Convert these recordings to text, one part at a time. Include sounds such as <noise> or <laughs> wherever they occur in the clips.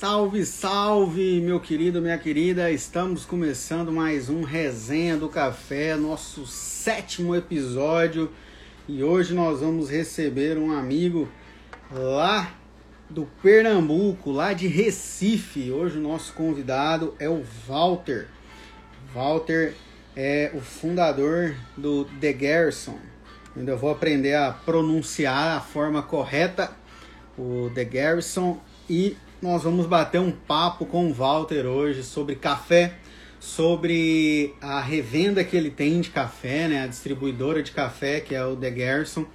Salve, salve, meu querido, minha querida. Estamos começando mais um Resenha do Café, nosso sétimo episódio. E hoje nós vamos receber um amigo lá do Pernambuco, lá de Recife. Hoje o nosso convidado é o Walter. Walter é o fundador do The Garrison. Ainda vou aprender a pronunciar a forma correta, o The Garrison. E nós vamos bater um papo com o Walter hoje sobre café, sobre a revenda que ele tem de café, né, a distribuidora de café que é o The Garrison.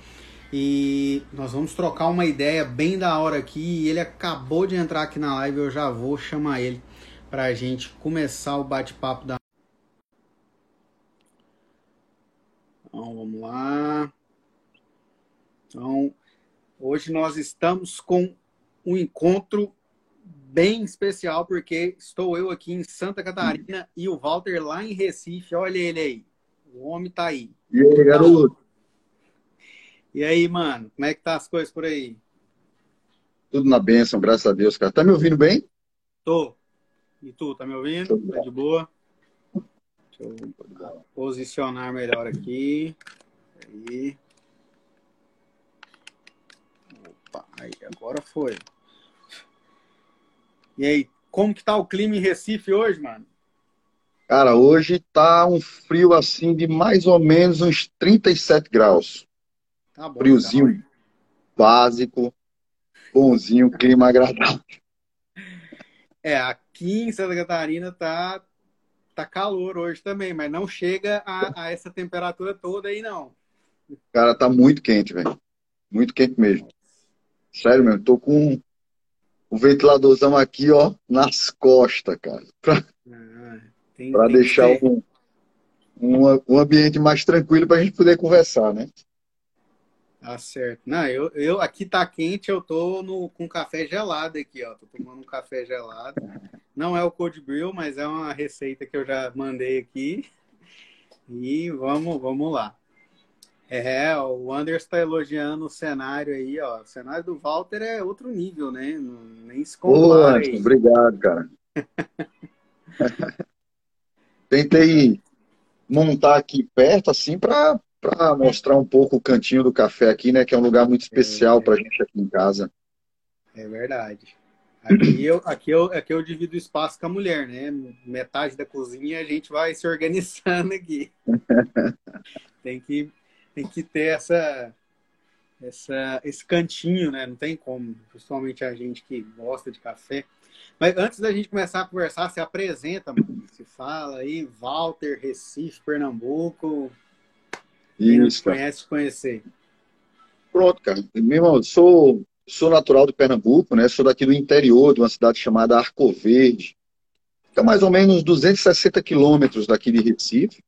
E nós vamos trocar uma ideia bem da hora aqui. Ele acabou de entrar aqui na live, eu já vou chamar ele para a gente começar o bate-papo da. Então vamos lá. Então, hoje nós estamos com um encontro bem especial, porque estou eu aqui em Santa Catarina e o Walter lá em Recife. Olha ele aí. O homem tá aí. E aí, garoto? E aí, mano, como é que tá as coisas por aí? Tudo na bênção, graças a Deus, cara. Tá me ouvindo bem? Tô. E tu, tá me ouvindo? Tá de boa? Deixa eu posicionar melhor aqui. Aí. Opa, aí, agora foi. E aí, como que tá o clima em Recife hoje, mano? Cara, hoje tá um frio assim de mais ou menos uns 37 graus. Tá bom, Friozinho tá básico, bonzinho, clima agradável. É, aqui em Santa Catarina tá, tá calor hoje também, mas não chega a, a essa temperatura toda aí, não. Cara, tá muito quente, velho. Muito quente mesmo. Sério mesmo, tô com o ventiladorzão aqui, ó, nas costas, cara. Pra, ah, pra deixar um, um, um ambiente mais tranquilo pra gente poder conversar, né? Tá certo. Não, eu, eu aqui tá quente, eu tô no, com café gelado aqui, ó. Tô tomando um café gelado. Não é o cold brew, mas é uma receita que eu já mandei aqui. E vamos, vamos lá. É, o Anderson está elogiando o cenário aí, ó. O cenário do Walter é outro nível, né? Não, nem se compara. Ô, obrigado, cara. <laughs> Tentei montar aqui perto, assim, para mostrar um pouco o cantinho do café aqui, né? Que é um lugar muito especial é, para a gente aqui em casa. É verdade. Aqui eu, aqui, eu, aqui eu divido espaço com a mulher, né? Metade da cozinha a gente vai se organizando aqui. <laughs> Tem que tem que ter essa, essa, esse cantinho, né? Não tem como, principalmente a gente que gosta de café. Mas antes da gente começar a conversar, se apresenta, mano. Se fala aí, Walter, Recife, Pernambuco. Quem Isso, te conhece, conhecer. Pronto, cara. Meu irmão, sou, sou natural de Pernambuco, né? Sou daqui do interior, de uma cidade chamada Arco Verde. Fica mais ou menos 260 quilômetros daqui de Recife.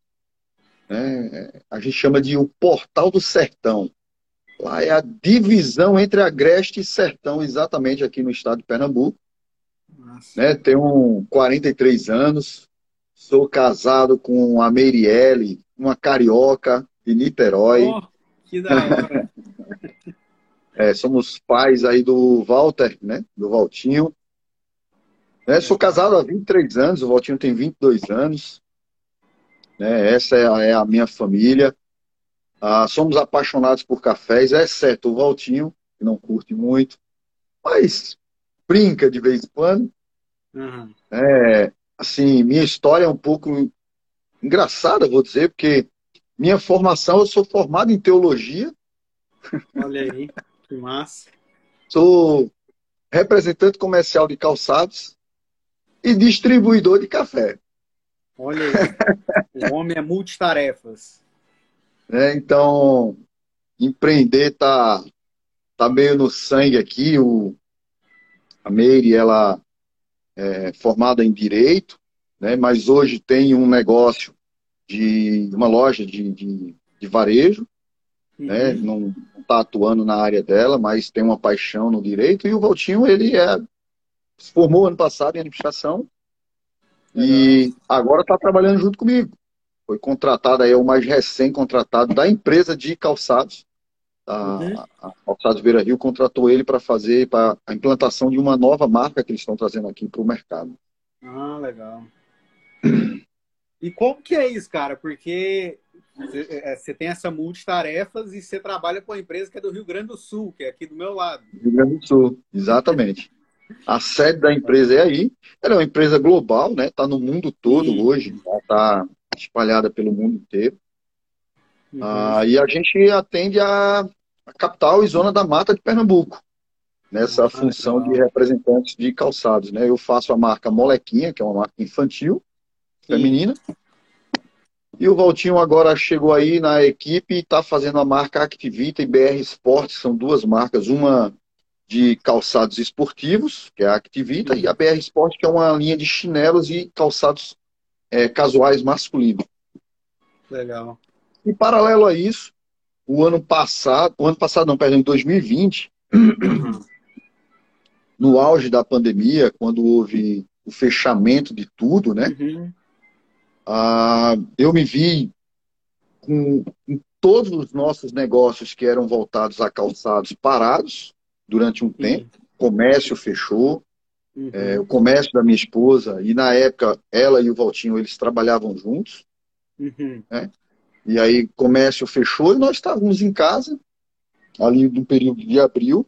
Né? A gente chama de o Portal do Sertão. Lá é a divisão entre Agreste e Sertão, exatamente aqui no estado de Pernambuco. Né? Tenho 43 anos, sou casado com a Meirielle, uma carioca de Niterói. Oh, que da hora! <laughs> é, somos pais aí do Walter, né? Do Valtinho. Né? Sou casado há 23 anos, o Valtinho tem 22 anos. Né? Essa é a, é a minha família. Ah, somos apaixonados por cafés, exceto o Valtinho, que não curte muito, mas brinca de vez em quando. Uhum. É, assim, minha história é um pouco engraçada, vou dizer, porque minha formação, eu sou formado em teologia. Olha aí, que massa. Sou representante comercial de calçados e distribuidor de café. Olha aí. <laughs> o homem é multitarefas. É, então, empreender tá, tá meio no sangue aqui. O, a Meire, ela é formada em Direito, né, mas hoje tem um negócio de uma loja de, de, de varejo. Né, uhum. Né, não está atuando na área dela, mas tem uma paixão no direito. E o Valtinho, ele é, se formou ano passado em administração e agora está trabalhando junto comigo. Foi contratado aí, é o mais recém-contratado da empresa de calçados, A, uhum. a Calçados Beira Rio contratou ele para fazer para a implantação de uma nova marca que eles estão trazendo aqui para o mercado. Ah, legal. E como que é isso, cara? Porque você é, tem essa multitarefas e você trabalha com a empresa que é do Rio Grande do Sul, que é aqui do meu lado. Rio Grande do Sul, exatamente. A sede da empresa é aí. Ela é uma empresa global, né? Está no mundo todo Sim. hoje, está espalhada pelo mundo inteiro. Uhum. Ah, e a gente atende a, a, capital e zona da mata de Pernambuco, nessa ah, função legal. de representantes de calçados. Né? Eu faço a marca Molequinha, que é uma marca infantil, Sim. feminina. E o Valtinho agora chegou aí na equipe e está fazendo a marca Activita e BR Sports, são duas marcas, uma de calçados esportivos, que é a Activita, e a BR Sport, que é uma linha de chinelos e calçados é, casuais masculinos. Legal. E paralelo a isso, o ano passado, o ano passado não, perdão, em 2020, <clears throat> no auge da pandemia, quando houve o fechamento de tudo, né? Uhum. Ah, eu me vi com, com todos os nossos negócios que eram voltados a calçados parados, durante um uhum. tempo. O comércio fechou. Uhum. É, o comércio da minha esposa, e na época ela e o Valtinho, eles trabalhavam juntos. Uhum. Né? E aí o comércio fechou e nós estávamos em casa, ali no período de abril.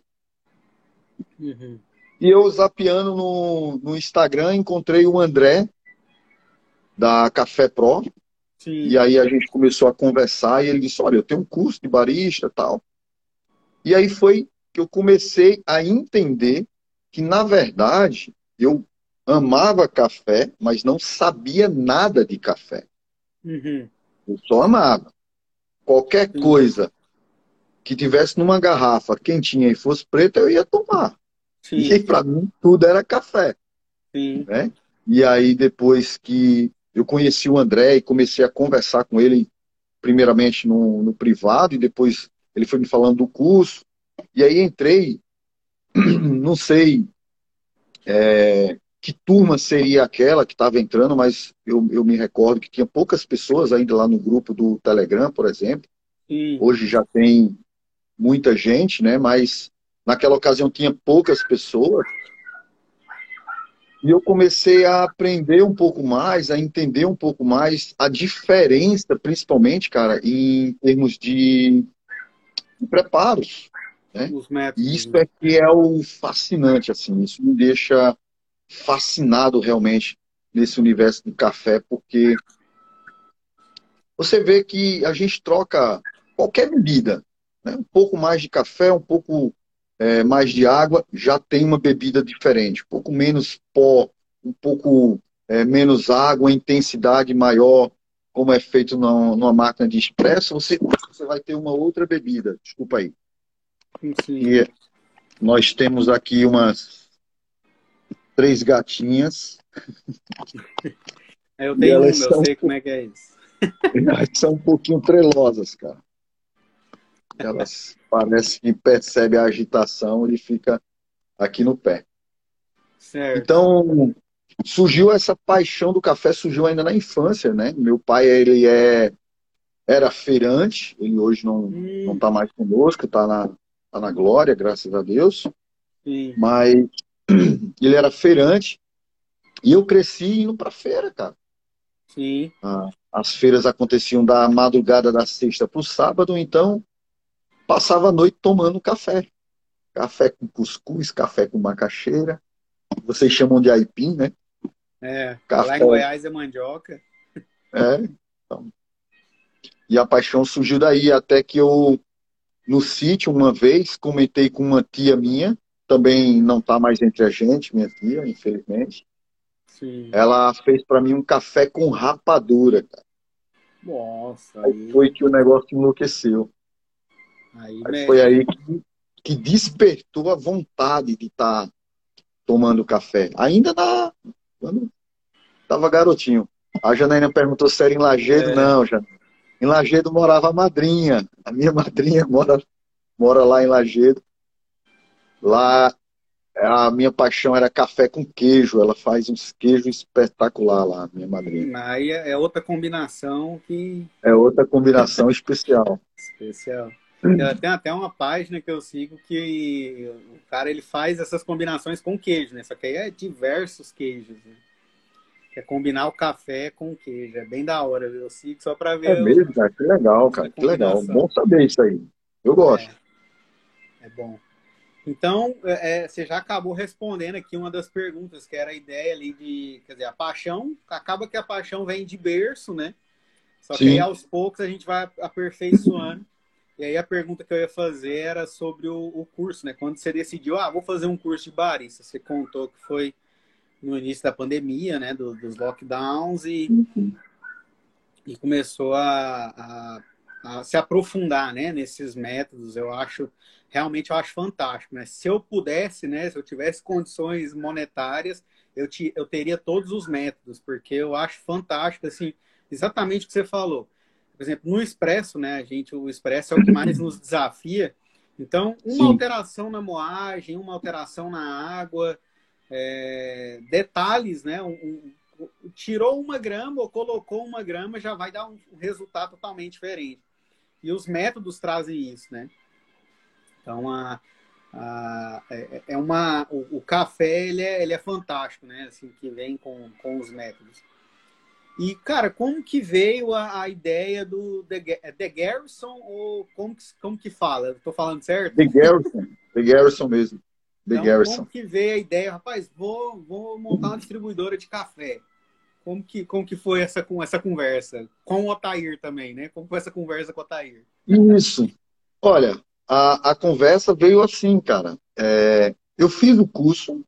Uhum. E eu zapeando no, no Instagram, encontrei o André, da Café Pro. Sim. E aí a gente começou a conversar e ele disse, olha, eu tenho um curso de barista tal. E aí foi que eu comecei a entender que, na verdade, eu amava café, mas não sabia nada de café. Uhum. Eu só amava. Qualquer Sim. coisa que tivesse numa garrafa quentinha e fosse preta, eu ia tomar. Sim. E para mim tudo era café. Sim. Né? E aí depois que eu conheci o André e comecei a conversar com ele, primeiramente no, no privado, e depois ele foi me falando do curso. E aí entrei, <clears throat> não sei é, que turma seria aquela que estava entrando, mas eu, eu me recordo que tinha poucas pessoas ainda lá no grupo do Telegram, por exemplo. Sim. Hoje já tem muita gente, né? Mas naquela ocasião tinha poucas pessoas. E eu comecei a aprender um pouco mais, a entender um pouco mais a diferença, principalmente, cara, em termos de preparos. Né? Os métodos. E isso né? é que é o fascinante, assim, isso me deixa fascinado realmente nesse universo do café, porque você vê que a gente troca qualquer bebida, né? um pouco mais de café, um pouco é, mais de água, já tem uma bebida diferente, um pouco menos pó, um pouco é, menos água, intensidade maior, como é feito numa, numa máquina de expresso, você, você vai ter uma outra bebida. Desculpa aí. Sim. E nós temos aqui umas três gatinhas. <laughs> Eu tenho uma, eu são, sei como é que é isso. <laughs> Elas são um pouquinho trelosas, cara. Elas <laughs> parece que percebe a agitação e fica aqui no pé. Certo. Então, surgiu essa paixão do café, surgiu ainda na infância, né? Meu pai, ele é era feirante, ele hoje não hum. não está mais conosco, está na tá na glória, graças a Deus. Sim. Mas <clears throat> ele era feirante e eu cresci indo para feira, cara. Sim. Ah, as feiras aconteciam da madrugada da sexta para o sábado, então passava a noite tomando café. Café com cuscuz, café com macaxeira. Vocês chamam de aipim, né? É, café. lá em Goiás é mandioca. É, então. E a paixão surgiu daí, até que eu no sítio uma vez, comentei com uma tia minha, também não está mais entre a gente, minha tia, infelizmente. Sim. Ela fez para mim um café com rapadura, cara. Nossa. Aí, aí... foi que o negócio enlouqueceu. Aí, aí foi aí que, que, despertou a vontade de estar tá tomando café. Ainda na, quando tava garotinho. A Janaína perguntou se era em Lagedo. É. Não, Janaína. Em Lagedo morava a madrinha. A minha <laughs> madrinha mora, mora lá em Lagedo. Lá a minha paixão era café com queijo. Ela faz uns queijos espetacular lá, minha madrinha. Aí é outra combinação que. É outra combinação especial. <laughs> Especial. Tem até uma página que eu sigo que o cara ele faz essas combinações com queijo, né? Só que aí é diversos queijos. Né? Que é combinar o café com queijo. É bem da hora, eu sigo só para ver. É mesmo, cara. Que legal, cara. Que legal. Bom saber isso aí. Eu gosto. É, é bom. Então, é, é, você já acabou respondendo aqui uma das perguntas, que era a ideia ali de, quer dizer, a paixão, acaba que a paixão vem de berço, né? Só Sim. que aí aos poucos a gente vai aperfeiçoando. E aí a pergunta que eu ia fazer era sobre o, o curso, né? Quando você decidiu, ah, vou fazer um curso de barista, você contou que foi no início da pandemia, né? Do, dos lockdowns e, uhum. e começou a, a, a, se aprofundar, né? Nesses métodos. Eu acho, realmente eu acho fantástico, né? Se eu pudesse, né? Se eu tivesse condições monetárias, eu, te, eu teria todos os métodos, porque eu acho fantástico, assim, exatamente o que você falou por exemplo, no Expresso, né? A gente, o Expresso é o que mais nos desafia. Então, uma Sim. alteração na moagem, uma alteração na água, é, detalhes, né? Um, um, tirou uma grama ou colocou uma grama, já vai dar um resultado totalmente diferente. E os métodos trazem isso, né? Então, a, a, é, é uma, o, o, café ele é, ele é fantástico, né? Assim, que vem com, com os métodos. E, cara, como que veio a, a ideia do The, é The, Garrison ou como que, como que fala? Estou falando certo? The Garrison. The Garrison mesmo. The então, Garrison. Como que veio a ideia? Rapaz, vou, vou montar uma distribuidora de café. Como que, como que foi essa, essa conversa? Com o Otair também, né? Como foi essa conversa com o Otair? Isso. Olha, a, a conversa veio assim, cara. É, eu fiz o curso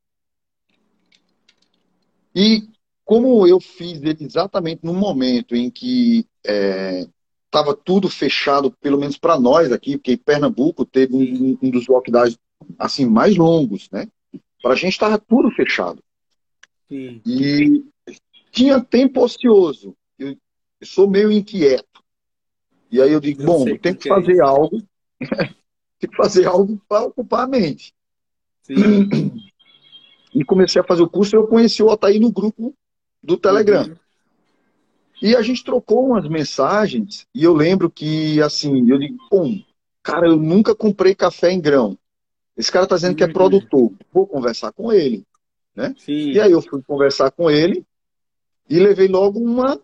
e como eu fiz ele exatamente no momento em que estava é, tudo fechado, pelo menos para nós aqui, porque Pernambuco teve um, um, dos lockdowns assim mais longos, né? Para a gente estava tudo fechado. Sim. E tinha tempo ocioso. Eu, eu, sou meio inquieto. E aí eu digo, eu bom, tem que, que fazer é algo, <laughs> tem que fazer algo para ocupar a mente. Sim. E comecei a fazer o curso. Eu conheci o Otaí no grupo do Telegram. Uhum. E a gente trocou umas mensagens e eu lembro que, assim, eu digo, pô, cara, eu nunca comprei café em grão. Esse cara tá dizendo que é produtor. Vou conversar com ele. Né? Sim. E aí eu fui conversar com ele e levei logo uma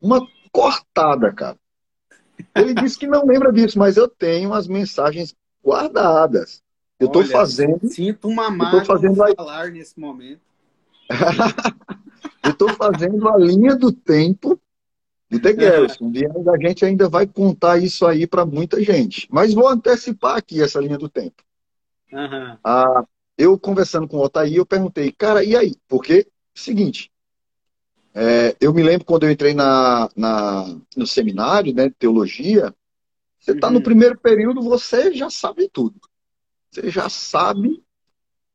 uma cortada, cara. Ele disse que não lembra disso, mas eu tenho as mensagens guardadas. Eu estou fazendo. Sinto uma mágoa fazendo falar nesse momento. <laughs> eu estou fazendo a linha do tempo do The Garrison. <laughs> E a gente ainda vai contar isso aí para muita gente. Mas vou antecipar aqui essa linha do tempo. Uhum. Ah, eu conversando com o Otaí, eu perguntei, cara, e aí? Porque, seguinte, é, eu me lembro quando eu entrei na, na no seminário, né, de teologia, você está uhum. no primeiro período, você já sabe tudo. Você já sabe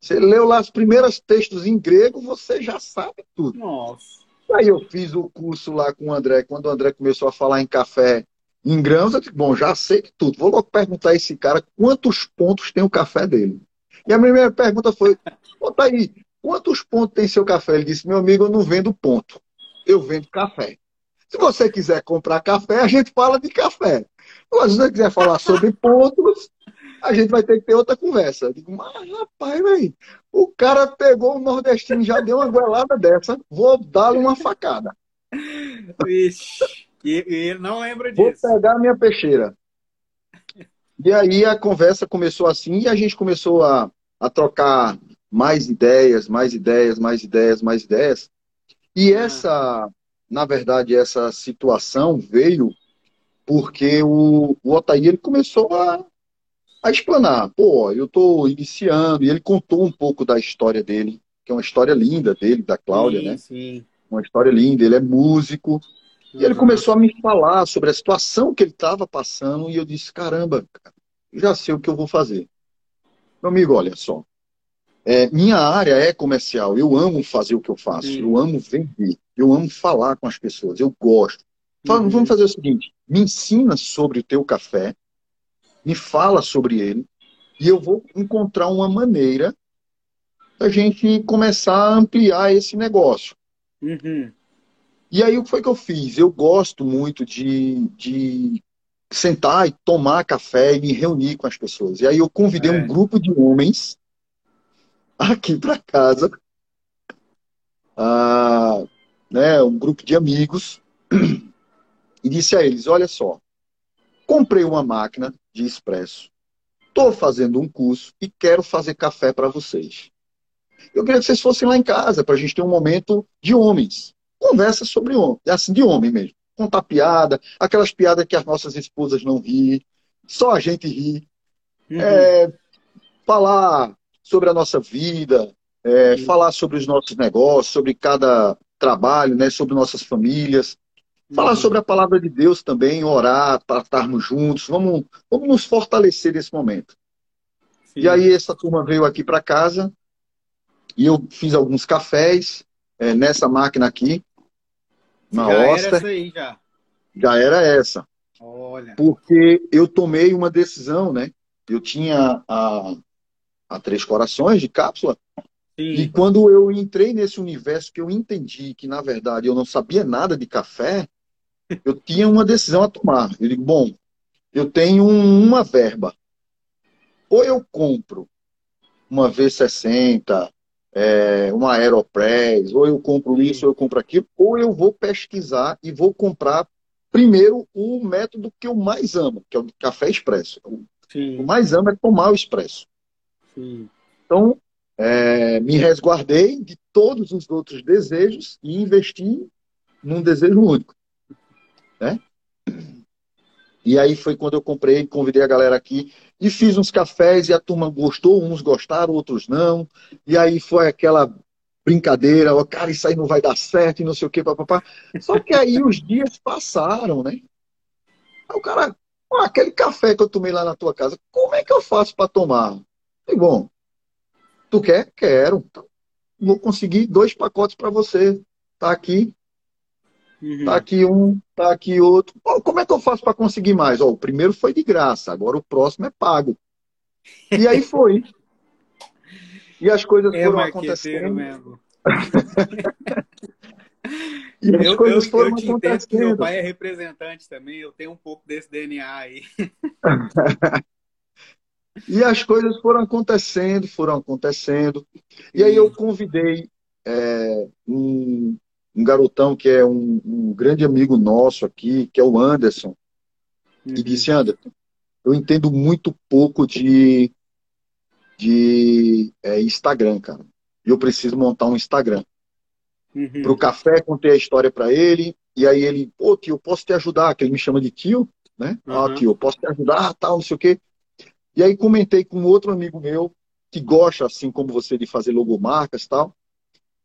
você leu lá os primeiros textos em grego, você já sabe tudo. Nossa. Aí eu fiz o curso lá com o André. Quando o André começou a falar em café em grãos, eu disse, bom, já sei tudo. Vou logo perguntar a esse cara quantos pontos tem o café dele. E a primeira pergunta foi, tá aí, quantos pontos tem seu café? Ele disse, meu amigo, eu não vendo ponto. Eu vendo café. Se você quiser comprar café, a gente fala de café. Mas se você quiser falar sobre pontos, a gente vai ter que ter outra conversa. Eu digo, mas rapaz, véio, o cara pegou o nordestino já deu uma goelada dessa, vou dar-lhe uma facada. Vixe, e, ele não lembra disso. Vou pegar a minha peixeira. E aí a conversa começou assim e a gente começou a, a trocar mais ideias, mais ideias, mais ideias, mais ideias. E ah. essa, na verdade, essa situação veio porque o, o Otaí ele começou a, a explanar. Pô, eu estou iniciando, e ele contou um pouco da história dele, que é uma história linda dele, da Cláudia, sim, né? Sim. Uma história linda, ele é músico. Uhum. E ele começou a me falar sobre a situação que ele estava passando, e eu disse, caramba, cara, já sei o que eu vou fazer. Meu amigo, olha só. É, minha área é comercial, eu amo fazer o que eu faço, sim. eu amo vender, eu amo falar com as pessoas, eu gosto. Uhum. Vamos fazer o seguinte: me ensina sobre o teu café, me fala sobre ele, e eu vou encontrar uma maneira da gente começar a ampliar esse negócio. Uhum. E aí o que foi que eu fiz? Eu gosto muito de, de sentar e tomar café e me reunir com as pessoas. E aí eu convidei é. um grupo de homens aqui para casa, ah, né, um grupo de amigos, <clears throat> e disse a eles: Olha só, comprei uma máquina de expresso, estou fazendo um curso e quero fazer café para vocês. Eu queria que vocês fossem lá em casa para a gente ter um momento de homens, conversa sobre homem, assim de homem mesmo contar piada, aquelas piadas que as nossas esposas não ri, só a gente ri. Uhum. É, falar sobre a nossa vida, é, uhum. falar sobre os nossos negócios, sobre cada trabalho, né, sobre nossas famílias. Falar uhum. sobre a palavra de Deus também, orar para estarmos juntos. Vamos, vamos nos fortalecer nesse momento. Sim. E aí essa turma veio aqui para casa e eu fiz alguns cafés é, nessa máquina aqui na já Oster. Era essa aí, já. já era essa. Olha. Porque eu tomei uma decisão, né? Eu tinha a, a Três Corações de cápsula. Sim. E quando eu entrei nesse universo que eu entendi que, na verdade, eu não sabia nada de café, eu tinha uma decisão a tomar. Eu digo, bom, eu tenho uma verba. Ou eu compro uma V60, é, uma Aeropress, ou eu compro isso, ou eu compro aquilo, ou eu vou pesquisar e vou comprar primeiro o método que eu mais amo, que é o café expresso. Sim. O mais amo é tomar o expresso. Sim. Então, é, me resguardei de todos os outros desejos e investi num desejo único. Né? E aí foi quando eu comprei, convidei a galera aqui e fiz uns cafés e a turma gostou, uns gostaram, outros não. E aí foi aquela brincadeira, oh, cara, isso aí não vai dar certo e não sei o que, papapá. Só que aí os dias passaram, né? Aí o cara, aquele café que eu tomei lá na tua casa, como é que eu faço para tomar? E bom, tu quer? Quero. Então, vou conseguir dois pacotes para você. Tá aqui, Uhum. Tá aqui um, tá aqui outro. como é que eu faço para conseguir mais? o primeiro foi de graça, agora o próximo é pago. E aí foi. E as coisas é foram acontecendo. Mesmo. <laughs> e as eu, coisas eu, foram eu te acontecendo. que meu pai é representante também, eu tenho um pouco desse DNA aí. <laughs> e as coisas foram acontecendo, foram acontecendo. E aí eu convidei é, um, um garotão que é um, um, grande amigo nosso aqui, que é o Anderson, uhum. e disse, Anderson, eu entendo muito pouco de, de é, Instagram, cara. E eu preciso montar um Instagram. Uhum. Para o café, contei a história para ele, e aí ele, pô, tio, posso te ajudar? Que ele me chama de tio, né? Uhum. Ah, tio, posso te ajudar, tal, não sei o quê. E aí comentei com outro amigo meu, que gosta, assim como você, de fazer logomarcas e tal.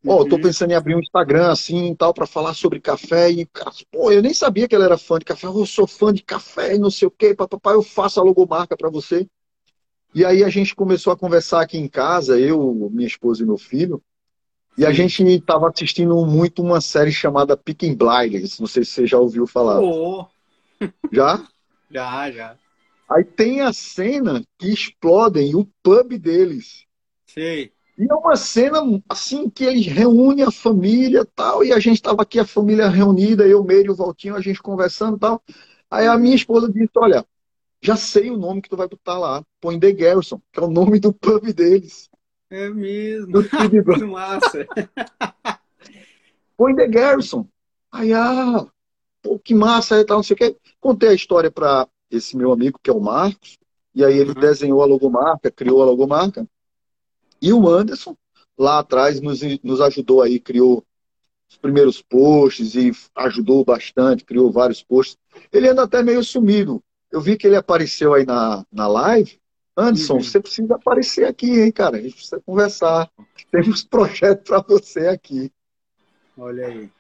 Ó, oh, tô uhum. pensando em abrir um Instagram assim tal para falar sobre café e, cara, pô, eu nem sabia que ele era fã de café. Eu sou fã de café e não sei o quê, papai, eu faço a logomarca para você. E aí a gente começou a conversar aqui em casa, eu, minha esposa e meu filho. E a gente estava assistindo muito uma série chamada Picking Blinders. Não sei se você já ouviu falar. Oh. <laughs> Já? já, já. Aí tem a cena que explodem o pub deles. Sei. E é uma cena assim que eles reúnem a família tal, e a gente estava aqui, a família reunida, eu, Meire e o Valtinho, a gente conversando tal. Aí a minha esposa disse: Olha, já sei o nome que tu vai botar lá. Põe The Garrison, que é o nome do pub deles. É mesmo. <laughs> que massa. Põe The Garrison. Aí, ah, pô, que massa, e tal, não sei o quê. Contei a história para esse meu amigo, que é o Marcos, e aí ele uhum. desenhou a logomarca, criou a logomarca. E o Anderson, lá atrás, nos, nos ajudou aí, criou os primeiros posts e ajudou bastante, criou vários posts. Ele anda até meio sumido. Eu vi que ele apareceu aí na, na live. Anderson, uhum. você precisa aparecer aqui, hein, cara? A gente precisa conversar. Temos projeto para você aqui. Olha aí.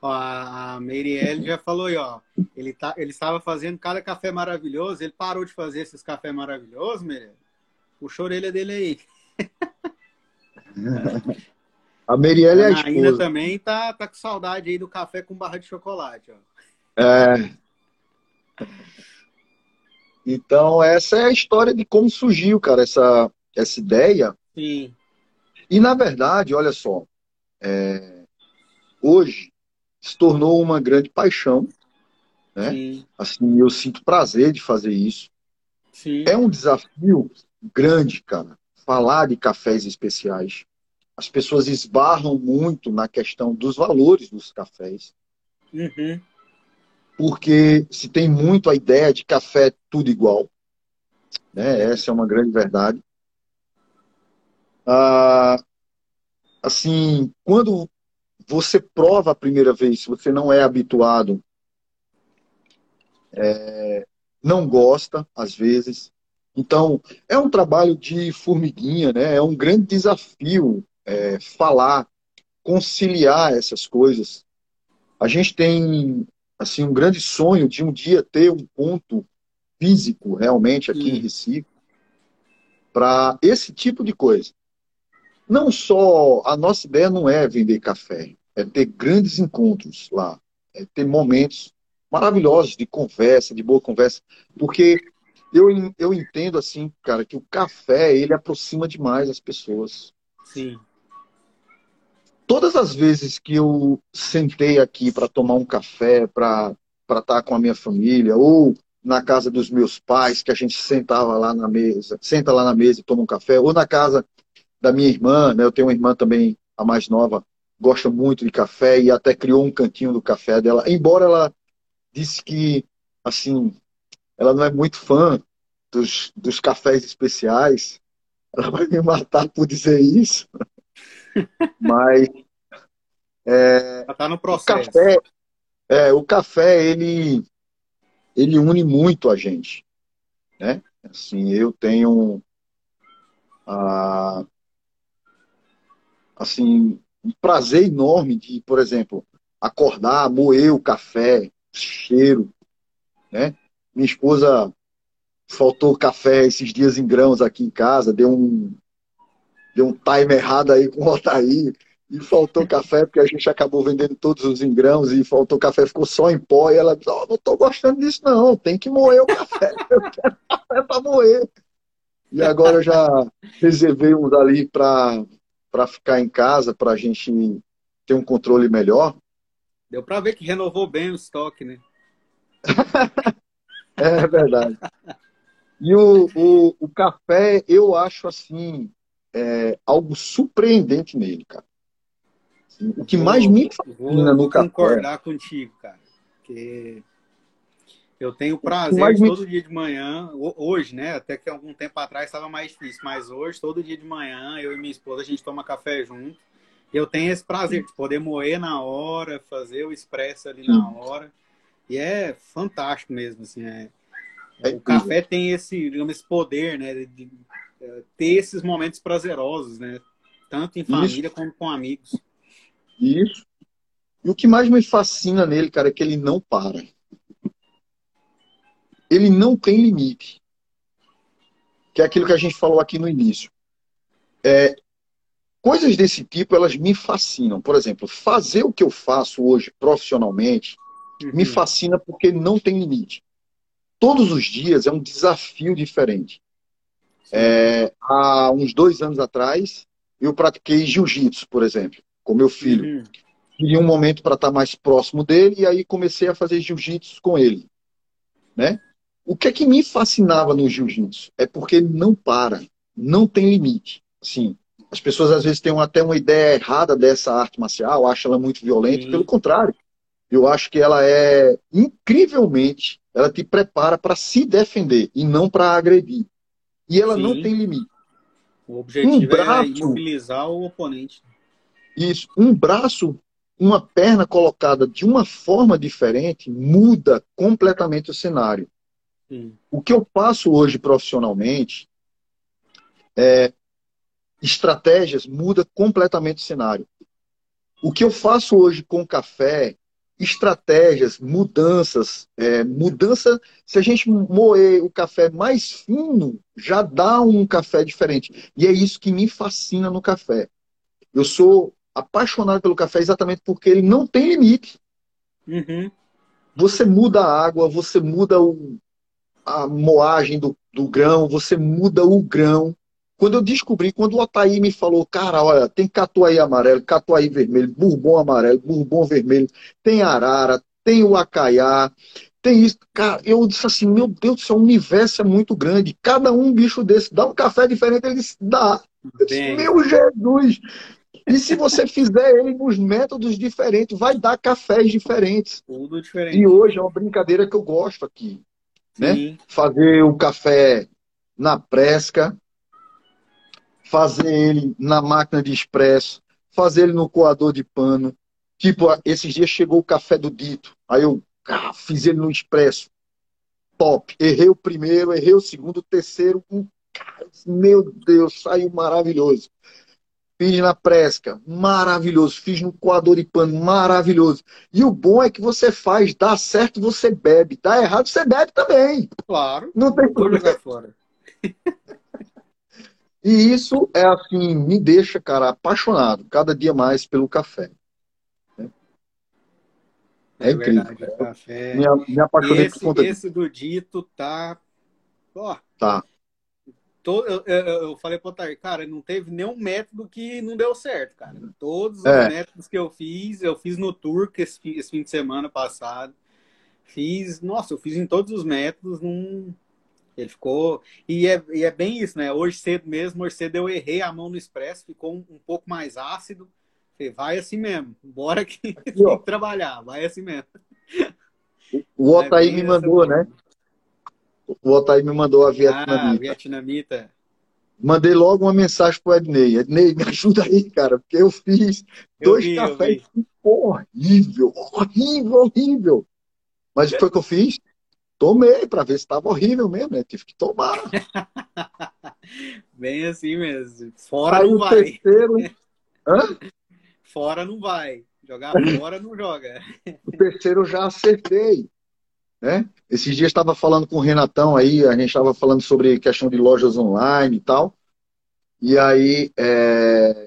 Ó, a Meirielle já falou aí, ó. Ele, tá, ele estava fazendo cada café maravilhoso. Ele parou de fazer esses cafés maravilhosos, Meirielle? Puxa a orelha dele aí. <laughs> A Merielle é a esposa. Ainda também tá, tá com saudade aí do café com barra de chocolate. Ó. É. Então, essa é a história de como surgiu, cara, essa, essa ideia. Sim. E, na verdade, olha só, é, hoje se tornou uma grande paixão Né? Sim. Assim, eu sinto prazer de fazer isso. Sim. É um desafio grande, cara, falar de cafés especiais. As pessoas esbarram muito na questão dos valores dos cafés. Uhum. Porque se tem muito a ideia de café tudo igual. Né? Essa é uma grande verdade. Ah, assim, quando você prova a primeira vez, se você não é habituado, é, não gosta, às vezes. Então, é um trabalho de formiguinha, né? É um grande desafio é, falar, conciliar essas coisas. A gente tem, assim, um grande sonho de um dia ter um ponto físico, realmente, aqui em Recife, para esse tipo de coisa. Não só, a nossa ideia não é vender café, é ter grandes encontros lá, é ter momentos maravilhosos de conversa, de boa conversa, porque eu, eu entendo assim, cara, que o café ele aproxima demais as pessoas. Sim. Todas as vezes que eu sentei aqui para tomar um café, para estar tá com a minha família, ou na casa dos meus pais, que a gente sentava lá na mesa, senta lá na mesa e toma um café, ou na casa da minha irmã, né? Eu tenho uma irmã também, a mais nova, gosta muito de café e até criou um cantinho do café dela, embora ela disse que, assim, ela não é muito fã dos, dos cafés especiais. Ela vai me matar por dizer isso. <laughs> Mas. É, tá no processo. O café, é, o café ele, ele une muito a gente. Né? Assim, eu tenho. Ah, assim, um prazer enorme de, por exemplo, acordar, moer o café, cheiro, né? Minha esposa faltou café esses dias em grãos aqui em casa, deu um deu um time errado aí com o Otaí e faltou café porque a gente acabou vendendo todos os engrãos e faltou café, ficou só em pó e ela disse, oh, não estou gostando disso não, tem que moer o café, <laughs> eu quero café para moer. E agora eu já reservei uns ali para ficar em casa, para a gente ter um controle melhor. Deu para ver que renovou bem o estoque, né? <laughs> é verdade. E o, o, o, café, eu acho assim, é, algo surpreendente nele, cara. O que mais me fascina no café. Vou concordar contigo, cara. Porque eu tenho prazer todo me... dia de manhã, hoje, né? Até que algum tempo atrás estava mais difícil, mas hoje, todo dia de manhã, eu e minha esposa, a gente toma café junto eu tenho esse prazer de poder moer na hora, fazer o expresso ali na hora. E é fantástico mesmo, assim. É, é o café tem esse, digamos, esse poder, né? De, de, de, é, ter esses momentos prazerosos, né? Tanto em família Isso. como com amigos. Isso. E o que mais me fascina nele, cara, é que ele não para. Ele não tem limite. Que é aquilo que a gente falou aqui no início. É, Coisas desse tipo, elas me fascinam. Por exemplo, fazer o que eu faço hoje profissionalmente uhum. me fascina porque não tem limite. Todos os dias é um desafio diferente. É, há uns dois anos atrás, eu pratiquei jiu-jitsu, por exemplo, com meu filho. Uhum. Queria um momento para estar mais próximo dele e aí comecei a fazer jiu-jitsu com ele. Né? O que é que me fascinava no jiu-jitsu? É porque ele não para, não tem limite. Sim, as pessoas às vezes têm até uma ideia errada dessa arte marcial, acham ela muito violenta. Sim. Pelo contrário, eu acho que ela é incrivelmente, ela te prepara para se defender e não para agredir. E ela Sim. não tem limite. O objetivo um braço, é imobilizar o oponente. Isso. Um braço, uma perna colocada de uma forma diferente muda completamente o cenário. Sim. O que eu faço hoje profissionalmente é estratégias, muda completamente o cenário. O que eu faço hoje com café, estratégias, mudanças, é, mudança, se a gente moer o café mais fino, já dá um café diferente. E é isso que me fascina no café. Eu sou apaixonado pelo café exatamente porque ele não tem limite. Uhum. Você muda a água, você muda o, a moagem do, do grão, você muda o grão. Quando eu descobri, quando o Otaí me falou, cara, olha, tem catuai amarelo, catuai vermelho, bourbon amarelo, bourbon vermelho, tem arara, tem o acaiá, tem isso. Cara, eu disse assim, meu Deus do céu, o universo é muito grande. Cada um bicho desse dá um café diferente, ele dá. Eu disse, meu Jesus! E se você fizer ele nos métodos diferentes, vai dar cafés diferentes. Tudo diferente. E hoje é uma brincadeira que eu gosto aqui. Né? Fazer o café na presca, fazer ele na máquina de expresso, fazer ele no coador de pano. Tipo, esses dias chegou o café do dito. Aí eu ah, fiz ele no expresso. Top. Errei o primeiro, errei o segundo, o terceiro. Um... Meu Deus, saiu maravilhoso. Fiz na presca, maravilhoso. Fiz no coador de pano, maravilhoso. E o bom é que você faz, dá certo, você bebe. Dá errado, você bebe também. Claro. Não tem problema. fora. <laughs> e isso é assim, me deixa, cara, apaixonado cada dia mais pelo café. É, é incrível. Verdade, café. Me, me apaixonei esse, por conta Esse do dito tá. Ó, tá. Tô, eu, eu, falei pro Otair, cara, não teve nenhum método que não deu certo, cara. Todos os é. métodos que eu fiz, eu fiz no tour esse, esse fim de semana passado. Fiz, nossa, eu fiz em todos os métodos, não. Ele ficou. E é, e é bem isso, né? Hoje cedo mesmo, hoje cedo eu errei a mão no expresso, ficou um, um pouco mais ácido. Falei, vai assim mesmo, bora que <laughs> tem que trabalhar, vai assim mesmo. <laughs> O Otaí é me mandou, né? O Otaí me mandou a vietnamita. Ah, vietnamita. Mandei logo uma mensagem pro Ednei. Ednei, me <laughs> ajuda aí, cara, porque eu fiz eu dois vi, cafés horrível, horrível, horrível. Mas o que foi que eu fiz? Tomei para ver se estava horrível mesmo, né? Tive que tomar. <laughs> Bem assim mesmo. Fora aí não vai. Terceiro... <laughs> Hã? Fora não vai. Jogar fora não joga. O terceiro eu já acertei. Né? Esses dias estava falando com o Renatão aí, a gente estava falando sobre questão de lojas online e tal. E aí estava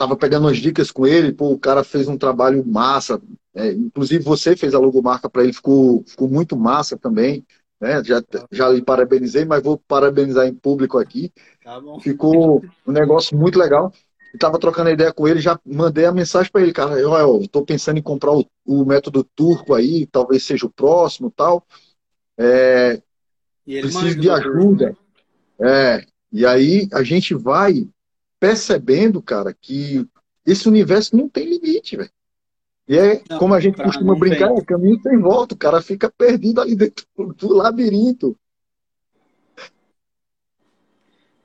é, pegando umas dicas com ele, pô, o cara fez um trabalho massa. É, inclusive você fez a logomarca para ele, ficou, ficou muito massa também. Né? Já, já lhe parabenizei, mas vou parabenizar em público aqui. Tá ficou um negócio muito legal estava trocando ideia com ele, já mandei a mensagem para ele, cara, eu, eu tô pensando em comprar o, o, método turco aí, talvez seja o próximo tal. É, preciso de ajuda. Né? É, e aí a gente vai percebendo, cara, que esse universo não tem limite, velho. E é, não, como a gente costuma brincar, tem. é caminho sem volta, o cara fica perdido ali dentro do labirinto.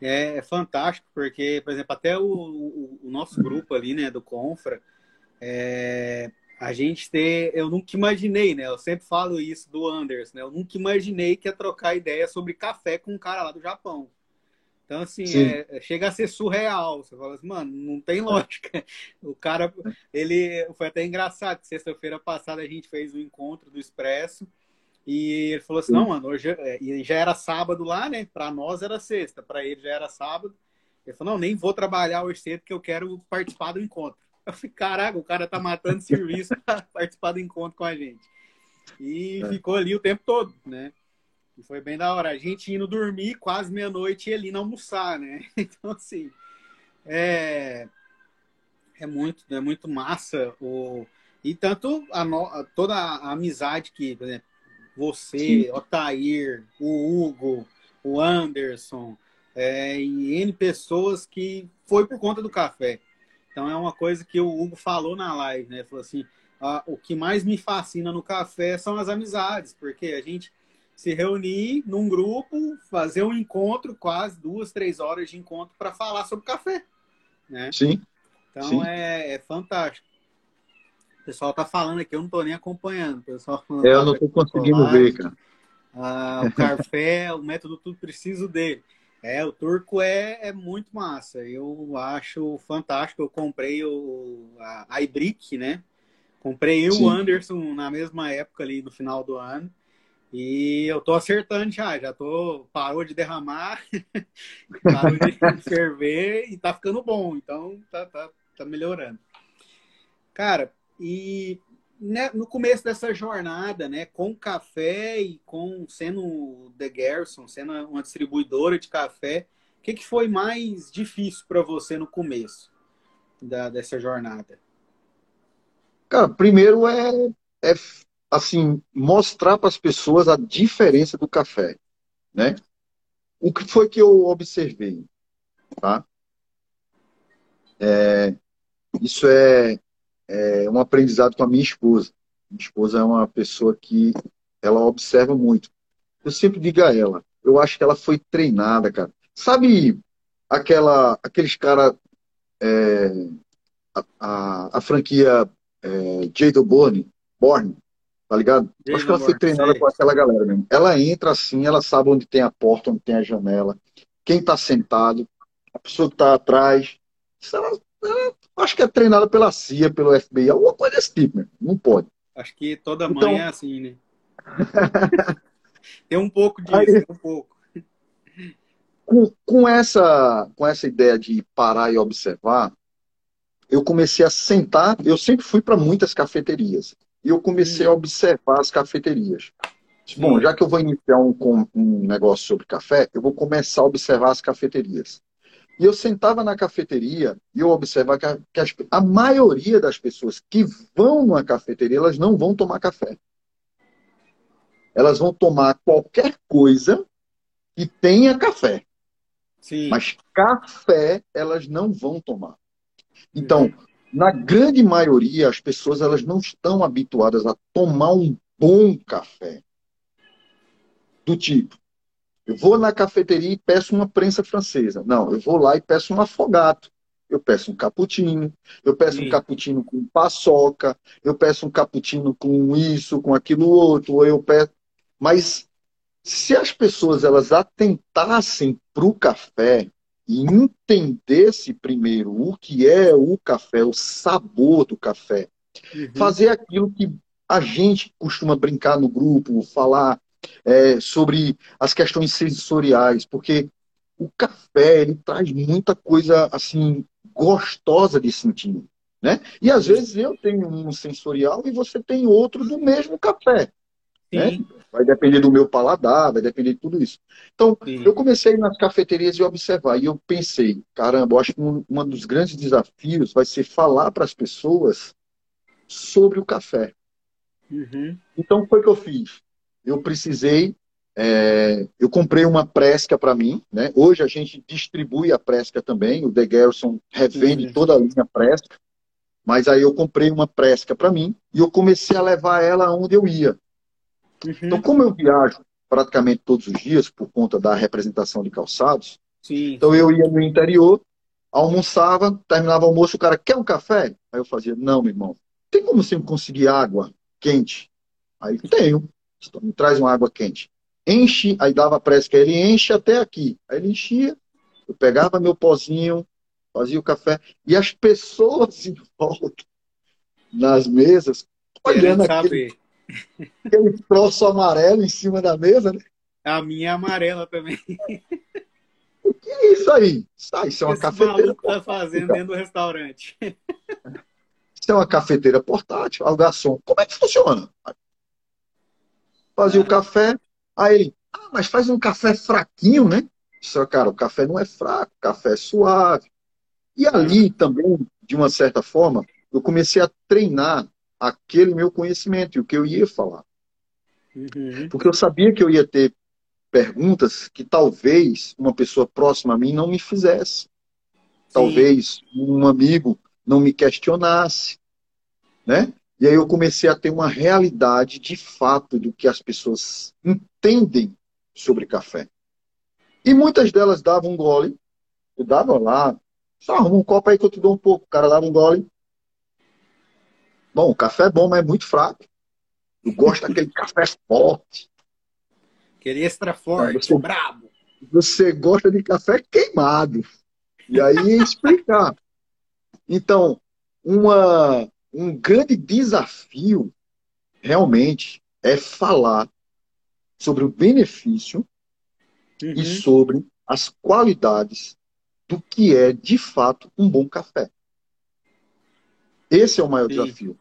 É, é, fantástico, porque, por exemplo, até o, o, o nosso grupo ali, né, do Confra, é, a gente ter. Eu nunca imaginei, né? Eu sempre falo isso do Anders, né? Eu nunca imaginei que ia trocar ideia sobre café com um cara lá do Japão. Então, assim, é, é, chega a ser surreal. Você fala assim, mano, não tem lógica. O cara, ele. Foi até engraçado que sexta-feira passada a gente fez o um encontro do Expresso. E ele falou assim: não, mano, hoje é, e já era sábado lá, né? Para nós era sexta, para ele já era sábado. Ele falou: não, nem vou trabalhar hoje cedo porque eu quero participar do encontro. Eu falei: caraca, o cara tá matando serviço para <laughs> participar do encontro com a gente. E é. ficou ali o tempo todo, né? E foi bem da hora. A gente indo dormir quase meia-noite e ele indo almoçar, né? <laughs> Então, assim, é, é muito, é muito massa. O... E tanto a no... toda a amizade que, por exemplo, você. Otair, o Hugo, o Anderson, é, e N pessoas que foi por conta do café. Então é uma coisa que o Hugo falou na live, né? Falou assim, ah, o que mais me fascina no café são as amizades, porque a gente se reunir num grupo, fazer um encontro, quase duas, três horas de encontro para falar sobre café, né? Sim. Então Sim. É, é fantástico. O pessoal tá falando aqui, eu não tô nem acompanhando. O pessoal falando, é, eu não tô conseguindo ver, cara. Ah, o café, o método tudo preciso dele. É, o turco é, é muito massa. Eu acho fantástico. Eu comprei o, a, a Ibrick, né? Comprei eu o Anderson na mesma época ali no final do ano. E eu tô acertando já, já tô, parou de derramar, <laughs> parou de <laughs> ferver e tá ficando bom, então tá, tá, tá melhorando. Cara, e né, no começo dessa jornada, né, com café e com sendo The Garrison, sendo uma distribuidora de café, o que, que foi mais difícil para você no começo da, dessa jornada? Cara, primeiro é, é assim, mostrar para as pessoas a diferença do café, né? O que foi que eu observei, tá? É, isso é, é um aprendizado com a minha esposa. Minha esposa é uma pessoa que ela observa muito. Eu sempre digo a ela, eu acho que ela foi treinada, cara. Sabe aquela, aqueles caras, é, a, a, a, franquia é, Jado Bourne, Borne, tá ligado? Acho que ela foi treinada sei. por aquela galera mesmo. Ela entra assim, ela sabe onde tem a porta, onde tem a janela, quem tá sentado, a pessoa que tá atrás. Ela, ela, acho que é treinada pela CIA, pelo FBI, alguma coisa desse tipo, mesmo. não pode. Acho que toda mãe então... é assim, né? <laughs> tem um pouco disso, Aí... tem um pouco com, com, essa, com essa ideia de parar e observar, eu comecei a sentar. Eu sempre fui para muitas cafeterias. E eu comecei a uhum. observar as cafeterias. Bom, já que eu vou iniciar um, um negócio sobre café, eu vou começar a observar as cafeterias. E eu sentava na cafeteria e eu observava que, a, que as, a maioria das pessoas que vão numa cafeteria, elas não vão tomar café. Elas vão tomar qualquer coisa que tenha café. Sim. Mas café elas não vão tomar. Então, uhum. Na grande maioria, as pessoas elas não estão habituadas a tomar um bom café. Do tipo, eu vou na cafeteria e peço uma prensa francesa. Não, eu vou lá e peço um afogato. Eu peço um cappuccino, eu peço Sim. um cappuccino com paçoca, eu peço um cappuccino com isso, com aquilo outro, ou eu peço. Mas se as pessoas elas atentassem para o café e entendesse primeiro o que é o café, o sabor do café, uhum. fazer aquilo que a gente costuma brincar no grupo, falar é, sobre as questões sensoriais, porque o café ele traz muita coisa assim gostosa de sentir, né? E às vezes eu tenho um sensorial e você tem outro do mesmo café. Né? Vai depender do meu paladar, vai depender de tudo isso. Então, Sim. eu comecei nas cafeterias e observar. E eu pensei, caramba, eu acho que um, um dos grandes desafios vai ser falar para as pessoas sobre o café. Uhum. Então, foi o que eu fiz. Eu precisei, é, eu comprei uma presca para mim. Né? Hoje a gente distribui a presca também. O The Garrison revende uhum. toda a linha presca. Mas aí eu comprei uma presca para mim e eu comecei a levar ela onde eu ia. Uhum. Então, como eu viajo praticamente todos os dias por conta da representação de calçados, Sim. então eu ia no interior, almoçava, terminava o almoço, o cara quer um café? Aí eu fazia, não, meu irmão, tem como você conseguir água quente? Aí tenho, então me traz uma água quente. Enche, aí dava pressa que ele enche até aqui. Aí ele enchia, eu pegava meu pozinho, fazia o café, e as pessoas em volta, nas mesas, olhando aquele, Aquele troço amarelo em cima da mesa, né? A minha é amarela também. O que é isso aí? Ah, isso é uma Esse cafeteira. tá fazendo dentro do restaurante. Isso é uma cafeteira portátil. o garçom, como é que funciona? Fazia o café, aí ele, ah, mas faz um café fraquinho, né? Só, cara, o café não é fraco, o café é suave. E ali também, de uma certa forma, eu comecei a treinar aquele meu conhecimento e o que eu ia falar. Uhum. Porque eu sabia que eu ia ter perguntas que talvez uma pessoa próxima a mim não me fizesse. Talvez um amigo não me questionasse, né? E aí eu comecei a ter uma realidade de fato do que as pessoas entendem sobre café. E muitas delas davam um gole, eu dava lá, só arruma um copo aí que eu te dou um pouco. O cara dava um gole, Bom, o café é bom, mas é muito fraco. Eu gosto daquele café forte. Aquele extra forte, você, brabo. Você gosta de café queimado. E aí <laughs> explicar. Então, uma, um grande desafio realmente é falar sobre o benefício uhum. e sobre as qualidades do que é de fato um bom café. Esse é o maior Sim. desafio.